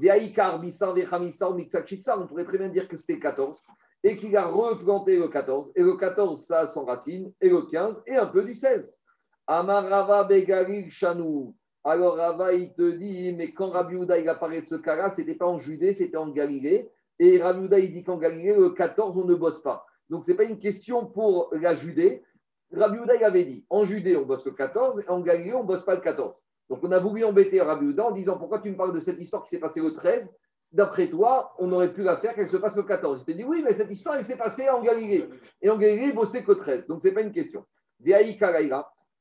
pourrait très bien dire que c'était 14 et qu'il a replanté le 14. Et le 14, ça a son racine, et le 15, et un peu du 16. Amarava Begalil Chanou. Alors Rava, il te dit, mais quand Rabbi Houda, il apparaît de ce cas-là, ce n'était pas en Judée, c'était en Galilée. Et Rabbi Houda, il dit qu'en Galilée, le 14, on ne bosse pas. Donc, ce n'est pas une question pour la Judée, Rabbi Houda, il avait dit, en Judée, on bosse le 14, et en Galilée, on ne bosse pas le 14. Donc, on a voulu embêter Rabbi Houda en disant, pourquoi tu me parles de cette histoire qui s'est passée le 13 D'après toi, on aurait pu la faire qu'elle se passe le 14. Je t'ai dit, oui, mais cette histoire, elle s'est passée en Galilée. Et en Galilée, il bossait que 13. Donc, ce n'est pas une question.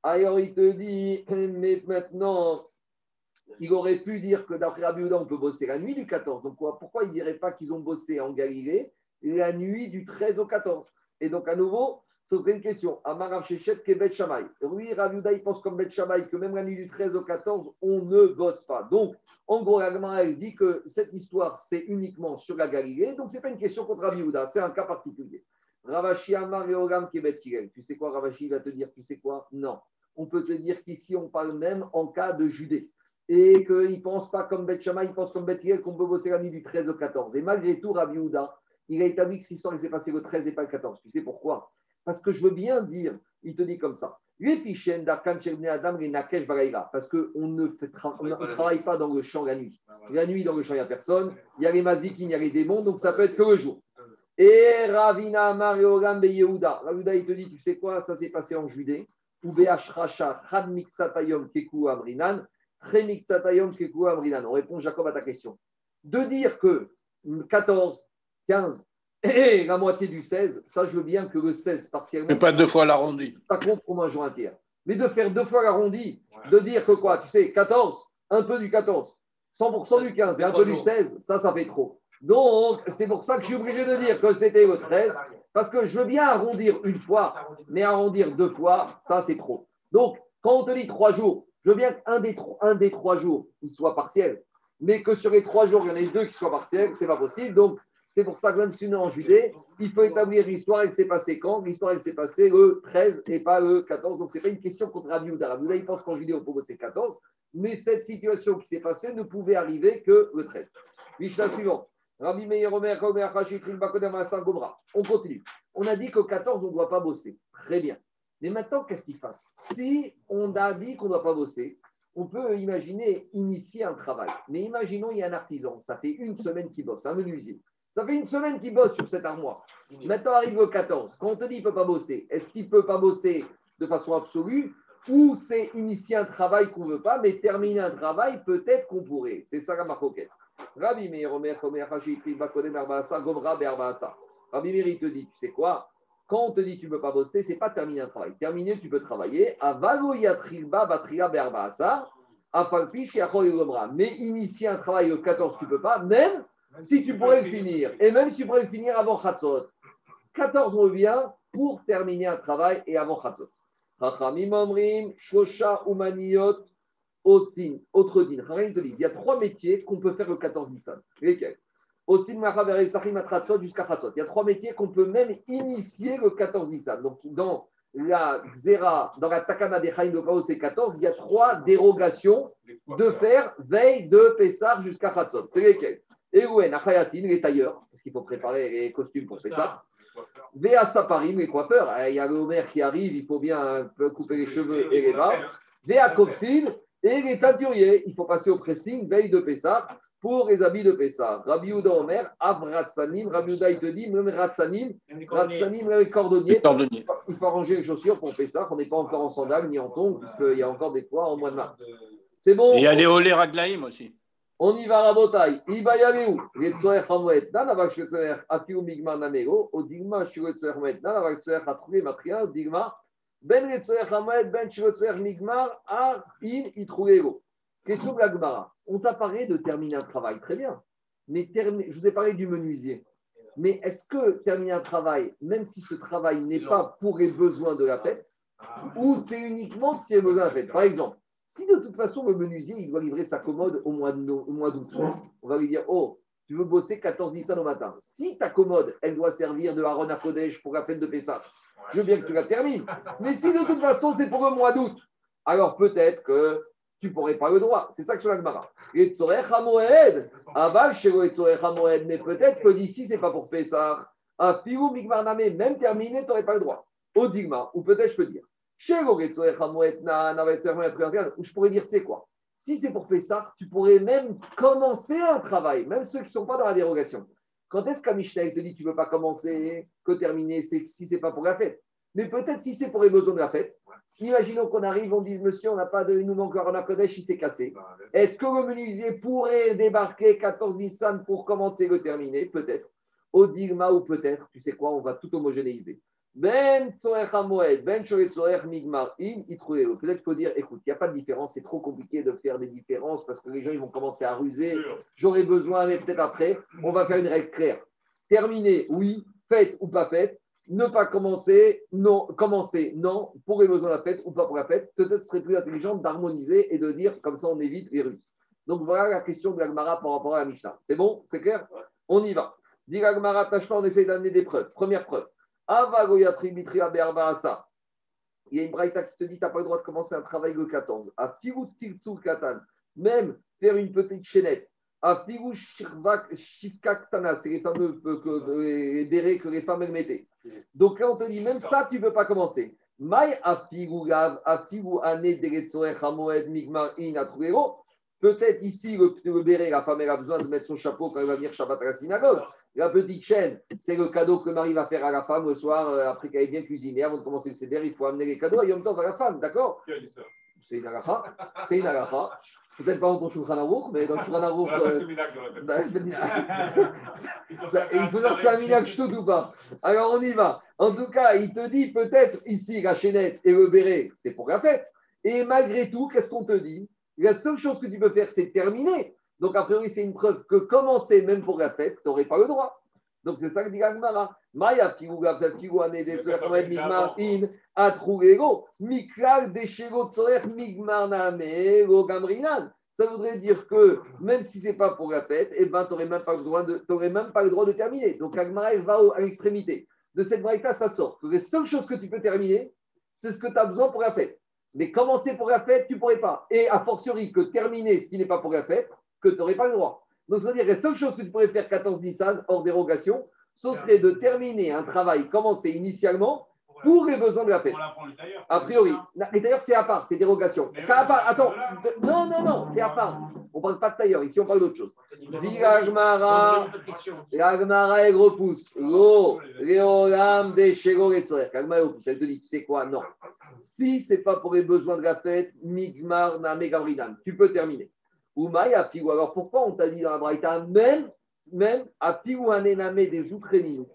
Alors, il te dit, (clears throat) mais maintenant, il aurait pu dire que d'après Rabbi on peut bosser la nuit du 14. Donc, pourquoi il ne dirait pas qu'ils ont bossé en Galilée la nuit du 13 au 14 Et donc, à nouveau, Ce serait une question. Amarav Shechet Kebet Shamay. Lui, Raviuda, il pense comme Bet Shamay que même la nuit du 13 au 14, on ne bosse pas. Donc, en gros, la elle dit que cette histoire, c'est uniquement sur la Galilée. Donc, ce n'est pas une question contre Raviuda, c'est un cas particulier. Ravashi Amar Yogam Kebet Tu sais quoi, Ravashi va te dire, tu sais quoi? Non. On peut te dire qu'ici, on parle même en cas de Judée. Et qu'il ne pense pas comme Bet Shamay, il pense comme Bet qu'on peut bosser la nuit du 13 au 14. Et malgré tout, Raviuda, il a établi que cette histoire s'est passée le 13 et pas le 14. Tu sais pourquoi? Parce que je veux bien dire, il te dit comme ça. Parce qu'on ne, travaille pas dans le champ la nuit. La nuit, dans le champ, il n'y a personne. Il y a les mazikim, il y a les démons, donc ça peut être que le jour. Et Ravina Mario Gambe Yehuda. Yehuda, il te dit, tu sais quoi, ça s'est passé en Judée. On répond Jacob à ta question. De dire que 14, 15, et la moitié du 16, ça, je veux bien que le 16 partiellement. Mais pas deux fois l'arrondi. Ça compte pour un jour entier. Mais de faire deux fois l'arrondi, de dire que quoi, tu sais, 14, un peu du 14, 100% du 15 et un peu du 16, ça, ça fait trop. Donc, c'est pour ça que je suis obligé de dire que c'était le 13, parce que je veux bien arrondir une fois, mais arrondir deux fois, ça, c'est trop. Donc, quand on te dit trois jours, je veux bien qu'un des, des trois jours, soit partiel, mais que sur les trois jours, il y en ait deux qui soient partiels, c'est pas possible. Donc, c'est pour ça que même si on est en Judée, il faut établir l'histoire et que c'est passé quand L'histoire, elle s'est passée le 13 et pas le 14. Donc, ce n'est pas une question contre Rabbi Ouda. Rabbi il pense qu'en Judée, on peut c'est 14. Mais cette situation qui s'est passée ne pouvait arriver que le 13. Mishnah suivant. Rabbi On continue. On a dit que 14, on ne doit pas bosser. Très bien. Mais maintenant, qu'est-ce qui se passe? Si on a dit qu'on ne doit pas bosser, on peut imaginer initier un travail. Mais imaginons, il y a un artisan, ça fait une semaine qu'il bosse, un menuisier. Ça fait une semaine qu'il bosse sur cette armoire. Maintenant arrive le 14. Quand on te dit qu'il ne peut pas bosser, est-ce qu'il ne peut pas bosser de façon absolue ou c'est initier un travail qu'on ne veut pas, mais terminer un travail, peut-être qu'on pourrait. C'est ça la marcoquette. Rabbi Meir, Omer, Omer, Rabbi Meir, il te dit, tu sais quoi? Quand on te dit que tu ne peux pas bosser, ce n'est pas terminer un travail. Terminer, tu peux travailler. Mais initier un travail au 14, tu ne peux pas, même si tu pourrais le finir, et même si tu pourrais le finir avant Khatsot. 14 revient pour terminer un travail et avant Khatsot. Chachamim Omrim, Shosha Umaniot, Autre. Chachamim te dit, il y a trois métiers qu'on peut faire le 14 Nissan. Lesquels? Jusqu'à. Il y a trois métiers qu'on peut même initier le 14 Nissan. Donc, dans la Xera, dans la Takana des Chaim de Kao, c'est 14, il y a trois dérogations de faire veille de Pessar jusqu'à Khatsot. C'est lesquels? Ewen, Achayatin, les tailleurs, parce qu'il faut préparer les costumes pour ça. Véa Saparim, les coiffeurs. Eh, il y a le qui arrive, il faut bien couper les cheveux et les barbes. Véa Kopsin, et les teinturiers. Il faut passer au pressing, veille de Pessah, pour les habits de Pessah. Rabbi Uda Omer, Avratsanim, Rabbi Uda, il te dit, même Ratsanim, Ratsanim, les cordonniers. Il faut arranger les chaussures pour Pessah, on n'est pas encore en sandales ni en tongs, puisqu'il y a encore des fois en mois de mars. C'est bon. Et il y a les Olé Raglaïm aussi. On y va, Rabotai. Ibayaleu, Yetzoer Hamoet, Nan, avec Yetzoer Afiu Migma Namego, Odigma, Yetzoer Hamoet, Nan, avec Yetzoer Hatroué Matria, Odigma, Ben Ben In. Question de. On t'a parlé de terminer un travail, très bien. Mais je vous ai parlé du menuisier. Mais est-ce que terminer un travail, même si ce travail n'est pas pour les besoins de la fête, ou c'est uniquement si a besoin de la fête? Par exemple, si de toute façon, le menuisier, il doit livrer sa commode au mois d'août, on va lui dire Oh, tu veux bosser 14 Nissan au matin. Si ta commode, elle doit servir de Haron à Kodesh pour la fête de Pessah, je veux bien que tu la termines. Mais si de toute façon, c'est pour le mois d'août, alors peut-être que tu ne pourrais pas le droit. C'est ça que je là Et Aval mais peut-être que d'ici, ce n'est pas pour Pessah. Un filou même terminé, tu n'aurais pas le droit. Au digma, ou peut-être je peux dire. Ou je pourrais dire, tu sais quoi, si c'est pour Pessah, tu pourrais même commencer un travail, même ceux qui ne sont pas dans la dérogation. Quand est-ce qu'un Mishnah te dit tu ne peux pas commencer, que terminer, si ce n'est pas pour la fête? Mais peut-être si c'est pour les besoins de la fête. Imaginons qu'on arrive, on dit Monsieur, on n'a pas de. Il nous manque un Kodesh, il s'est cassé. Est-ce que le menuisier pourrait débarquer 14 Nissan pour commencer le terminer? Peut-être. Au Digma ou peut-être, tu sais quoi, on va tout homogénéiser. Ben Ben Migmar In, Peut-être qu'il faut dire, écoute, il n'y a pas de différence, c'est trop compliqué de faire des différences parce que les gens ils vont commencer à ruser. J'aurai besoin, mais peut-être après, on va faire une règle claire. Terminé, oui, faites ou pas faites, ne pas commencer, non, commencer, non, pour les besoins de la fête ou pas pour la fête. Peut-être ce serait plus intelligent d'harmoniser et de dire comme ça on évite les rues. Donc voilà la question de l'Agmara par rapport à la Mishnah. C'est bon? C'est clair? On y va. Dit l'Agmara, tâche on essaie d'amener des preuves. Première preuve. Il y a une braïta qui te dit tu n'as pas le droit de commencer un travail le 14. À katan. Même faire une petite chaînette Afigu Shivkaktana, c'est les fameux euh, bérets que les femmes elles mettaient. Donc là, on te dit, même ça, tu ne peux pas commencer. Peut-être ici, le, le béret, la femme, elle a besoin de mettre son chapeau quand elle va venir Shabbat à la synagogue. La petite chaîne, c'est le cadeau que Marie va faire à la femme le soir, euh, après qu'elle ait bien cuisiné. Avant de commencer le CDR, il faut amener les cadeaux à Yom Tov à la femme, d'accord C'est une agacha. C'est une agacha. Peut-être pas dans ton Shulchan Aruch, mais dans le Shulchan Aruch. Euh, (laughs) il faut dire c'est un minac ou pas. Alors on y va. En tout cas, il te dit peut-être ici la chaînette et le béret, c'est pour la fête. Et malgré tout, qu'est-ce qu'on te dit? La seule chose que tu peux faire, c'est terminer. Donc a priori, c'est une preuve que commencer même pour la fête, tu n'aurais pas le droit. Donc c'est ça que dit Gagmara. Maya Gamrinan. Ça voudrait dire que même si ce n'est pas pour la fête, eh ben, tu n'aurais même, pas le droit de, même pas le droit de terminer. Donc Agmara va à l'extrémité. De cette braïta, ça sort que les seules choses que tu peux terminer, c'est ce que tu as besoin pour la fête. Mais commencer pour la fête, tu ne pourrais pas. Et a fortiori que terminer ce qui n'est pas pour la fête, que tu n'aurais pas le droit. Donc, ça veut dire que la seule chose que tu pourrais faire 14 Nissan, hors dérogation, ce serait de terminer un travail commencé initialement pour les besoins de la fête. A priori. Les tailleurs, c'est à part, c'est dérogation. C'est à part. Attends. Non, non, non, c'est à part. On ne parle pas de tailleur. Ici, on parle d'autre chose. L'Agmara, l'Agmara, elle repousse. L'eau, Léolam, des Shego, et L'Agmara, repousse. Elle te dit, c'est quoi? Non. Si ce n'est pas pour les besoins de la fête, Migmar, Name, Gavridan, tu peux terminer. Oumaya, Pigou. Alors pourquoi on t'a dit dans la Braïta, même, même à Pigou, un des Outréninou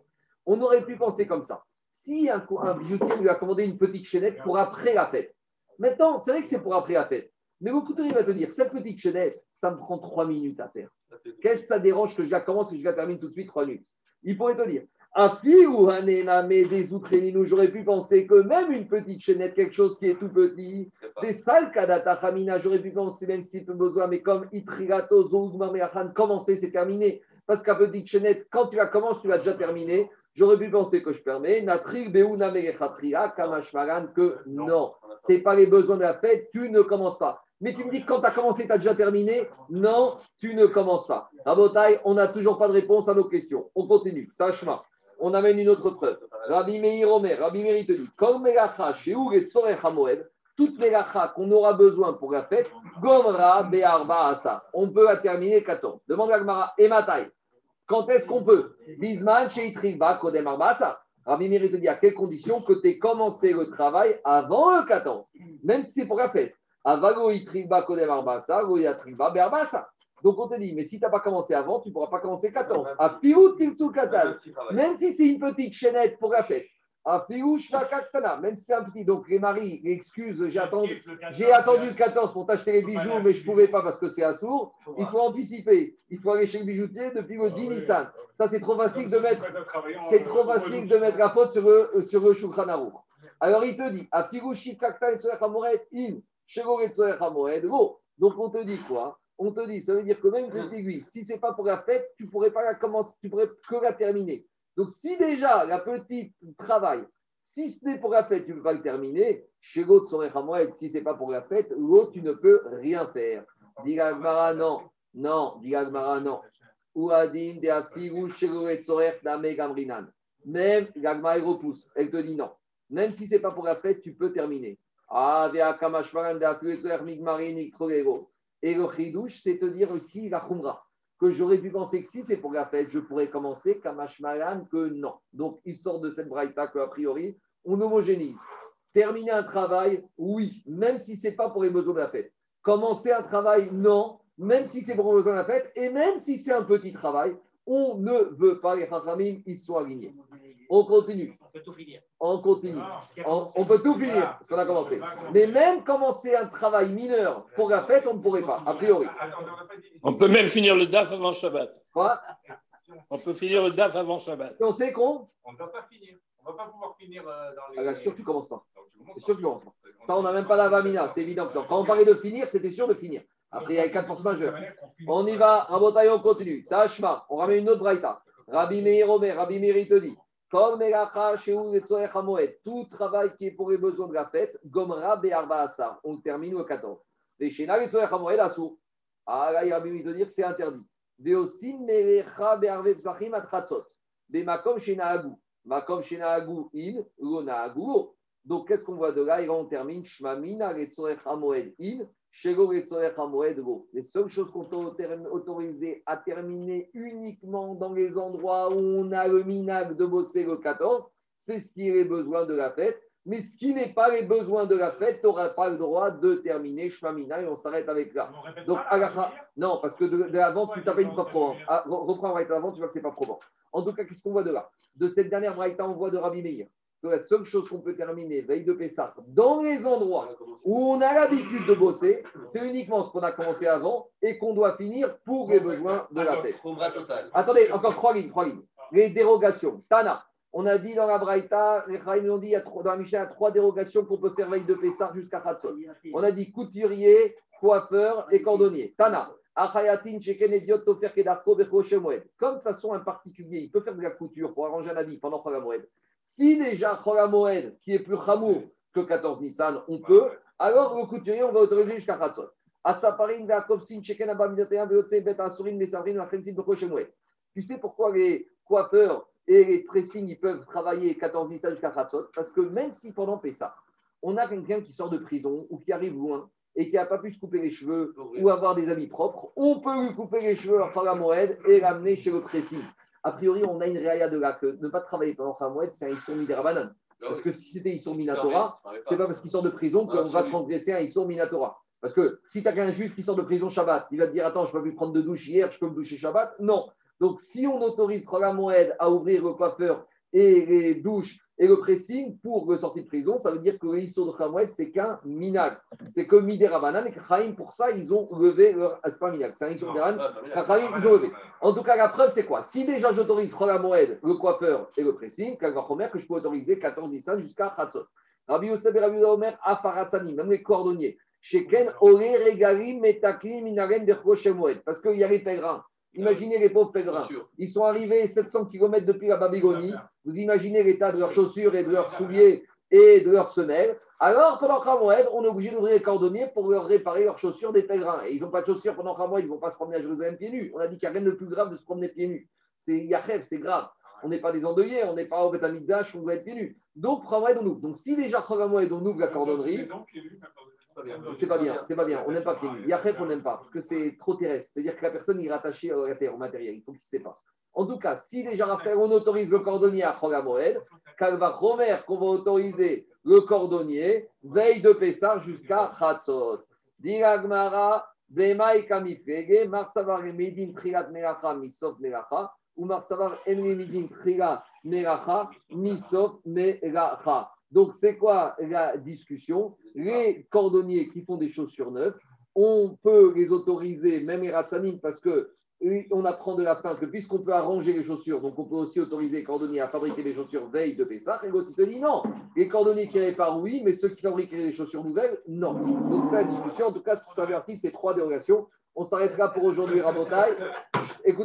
On aurait pu penser comme ça. Si un, un bijoutier lui a commandé une petite chaînette pour après la fête, maintenant, c'est vrai que c'est pour après la fête, mais le couturier va te dire, cette petite chaînette, ça me prend trois minutes à faire. Qu'est-ce que ça dérange que je la commence et que je la termine tout de suite trois minutes? Il pourrait te dire, ou des j'aurais pu penser que même une petite chaînette, quelque chose qui est tout petit, des sales Hamina, j'aurais pu penser même s'il peut besoin, mais comme Itrigato, commencer, c'est terminé. Parce qu'à petite chaînette, quand tu la commences, tu vas déjà terminer. J'aurais pu penser que je permets. Beuna Kamashmaran, que non. Ce n'est pas les besoins de la fête, tu ne commences pas. Mais tu me dis que quand tu as commencé, tu as déjà terminé Non, tu ne commences pas. Rabotai, on n'a toujours pas de réponse à nos questions. On continue. Tashma on amène une autre preuve. Rabbi Meir Omer, Rabbi Meir te dit, comme chez toute Melacha qu'on aura besoin pour la fête, Gomra Be'arba Asa. On peut terminer 14. Demande à Gmara, et Matai. Quand est-ce qu'on peut? Bisman Sheitriba Kodem Arba Asa. Rabbi Meir te dit, à quelles conditions que tu aies commencé le travail avant le 14, même si c'est pour la fête. Avago Itriba Kodem Arba Asa, Goyatriba Be'arba Asa. Donc on te dit, mais si tu n'as pas commencé avant, tu ne pourras pas commencer 14. À même si c'est une petite chaînette pour la fête. À même si c'est un petit. Donc les maris, excuse, j'ai attendu, j'ai attendu le 14 pour t'acheter les bijoux, mais je ne pouvais pas parce que c'est sourd. Il faut anticiper. Il faut aller chez le bijoutier depuis le 10 Nissan. Ça, c'est trop facile de mettre. C'est trop facile de mettre la faute sur le, sur le Alors il te dit, à Donc on te dit quoi? On te dit, ça veut dire que même cette aiguille, si ce n'est pas pour la fête, tu ne pourrais pas la commencer, tu pourrais que la terminer. Donc si déjà la petite travail, si ce n'est pour la fête, tu ne peux pas le terminer, chez l'autre, si ce n'est pas pour la fête, l'autre, tu ne peux rien faire. Dit non, non, dit non. Ouadin de Afigu, Gamrinan. Même l'agma repousse, elle te dit non. Même si ce n'est pas pour la fête, tu peux terminer. Ah, via Kamashwaran de Afigu, Migmarin, et le chidouche, c'est te dire aussi la khumra. Que j'aurais pu penser que si c'est pour la fête, je pourrais commencer, kamashmalan, que non. Donc, sort de cette braïta qu'a priori, on homogénise. Terminer un travail, oui, même si ce n'est pas pour les besoins de la fête. Commencer un travail, non, même si c'est pour les besoins de la fête, et même si c'est un petit travail, on ne veut pas, les Khachamim, ils sont alignés. On continue. On peut tout finir. On continue. On, peut tout finir, ce qu'on a commencé. Mais même commencer un travail mineur pour la fête, on ne pourrait pas, a priori. On peut même finir le DAF avant Shabbat. Quoi? On peut finir le DAF avant Shabbat. on sait qu'on On ne doit pas finir. On ne va pas pouvoir finir euh, dans les. Ah, là, sûr que tu commences pas. C'est sûr que tu commences pas. Ça, on n'a même pas la vamina, c'est évident. Quand on parlait de finir, c'était sûr de finir. Après, il y a quatre forces majeures. On y va, Rabotaï, on continue. Tashma, on ramène une autre braïta. Rabbi Meir Omer, Rabbi Meir, il te dit Tout travail qui est pour les besoins de la fête, Gomra be'arba. On termine au 14. Les shena letzorech hamoed asou. Ah là, il a il te dire que c'est interdit. Veosin melecha be'arve psachim atratzot. Bemakom shena agou. Makom shena agou in, lo naagu lo. Donc, qu'est-ce qu'on voit de là? Et là, on termine Shmamina letzorech hamoed in. Les seules choses qu'on t'a autor- autorisé à terminer uniquement dans les endroits où on a le minag de bosser le 14, c'est ce qui est les besoins de la fête. Mais ce qui n'est pas les besoins de la fête, tu n'auras pas le droit de terminer Shmamina et on s'arrête avec là. Donc, pas, à la fin, non, parce que de, de l'avant, tu tapes une fois probant. Ah, re- reprends la avant, tu vois que c'est pas probant. En tout cas, qu'est-ce qu'on voit de là? De cette dernière braïta, on voit de Rabbi Meir que la seule chose qu'on peut terminer veille de Pessah dans les endroits où on a l'habitude de bosser, c'est uniquement ce qu'on a commencé avant et qu'on doit finir pour les besoins de la total. Attendez, encore trois lignes, trois lignes. Les dérogations. Tana. On a dit dans la Braïta, les Chaim ont dit il y a trois- dans la Mishnah, il y a trois dérogations qu'on peut faire veille de Pessah jusqu'à Khatzot. On a dit couturier, coiffeur et cordonnier. Tana. Comme de toute façon, un particulier, il peut faire de la couture pour arranger un habit pendant Cholamoed. Si déjà Cholamoed, qui est plus chamour que 14 Nissan, on peut, alors le couturier, on va autoriser jusqu'à Shemoed. Tu sais pourquoi les coiffeurs et les pressings, ils peuvent travailler 14 Nissan jusqu'à Khatzot Parce que même si pendant Pessah, on a quelqu'un qui sort de prison ou qui arrive loin et qui n'a pas pu se couper les cheveux ou avoir des habits propres, on peut lui couper les cheveux à Moed et l'amener chez le pressing. A priori, on a une réa de là que ne pas travailler pendant la Moed, c'est un Issour Miderabanan. Parce que si c'était Issour Minatora, c'est pas parce qu'il sort de prison qu'on va transgresser un Issour Minatora. Parce que si tu as qu'un juif qui sort de prison Shabbat, il va te dire Attends, je n'ai pas pu prendre de douche hier, je peux me doucher Shabbat? Non. Donc, si on autorise Rola Moed à ouvrir le coiffeur et les douches et le pressing pour le sortie de prison, ça veut dire que l'issue de Khamoued, c'est qu'un minag. C'est que Miderabanan et Chaim, pour ça, ils ont levé leur. ah, C'est pas un minag, c'est un issue de. Chaim, ils ont levé. En tout cas, la preuve, c'est quoi? Si déjà j'autorise Moed, le coiffeur et le pressing, Kalvachomer, que je peux autoriser 14 Nissan jusqu'à Khatzot. Rabbi Yosef et Rabbi Omer, Afaratzani, même les cordonniers. Sheken, Ore, Regalim, Metakli, Minaren, Berko. Parce qu'il y a les pèlerins. Imaginez les pauvres pèlerins. Ils sont arrivés 700 km depuis la Babylonie. Vous imaginez l'état de leurs chaussures et de leurs souliers et de leurs semelles. Alors, pendant Khamoued, on est obligé d'ouvrir les cordonniers pour leur réparer leurs chaussures des pèlerins. Et ils n'ont pas de chaussures pendant Khamoued, ils ne vont pas se promener à Jérusalem pieds nus. On a dit qu'il n'y a rien de plus grave de se promener pieds nus. C'est Yachev, c'est grave. On n'est pas des endeuillés, on n'est pas au Betamikdash, on doit être pieds nus. Donc, Khamoued, on ouvre. Donc, si déjà Khamoued, on ouvre la cordonnerie, c'est pas bien, c'est pas bien. On n'aime pas nus. Yachef, on n'aime pas, parce que c'est trop terrestre. C'est-à-dire que la personne est rattachée à la terre, au matériel. Il faut qu'il ne sait pas. En tout cas, si déjà Raphaël, on autorise le cordonnier à Moed, Kalva Chomer, qu'on va autoriser le cordonnier, veille de Pessah jusqu'à Chatzot. Diragmara, Blemai Kamifrege, Marsavar Medin Trilat Melacha, Misof Melacha, ou Marsavar Medin Trilat Melacha, Misof Melacha. Donc, c'est quoi la discussion? Les cordonniers qui font des chaussures neuves, on peut les autoriser, même les ratsanim, parce que on apprend de la fin que puisqu'on peut arranger les chaussures, donc on peut aussi autoriser les cordonniers à fabriquer des chaussures veille de Pessah. Et l'autre, il te dit non. Les cordonniers qui réparent, oui, mais ceux qui fabriquent les chaussures nouvelles, non. Donc, c'est la discussion. En tout cas, ça de ces trois dérogations. On s'arrêtera pour aujourd'hui, Rabotai. Écoutez,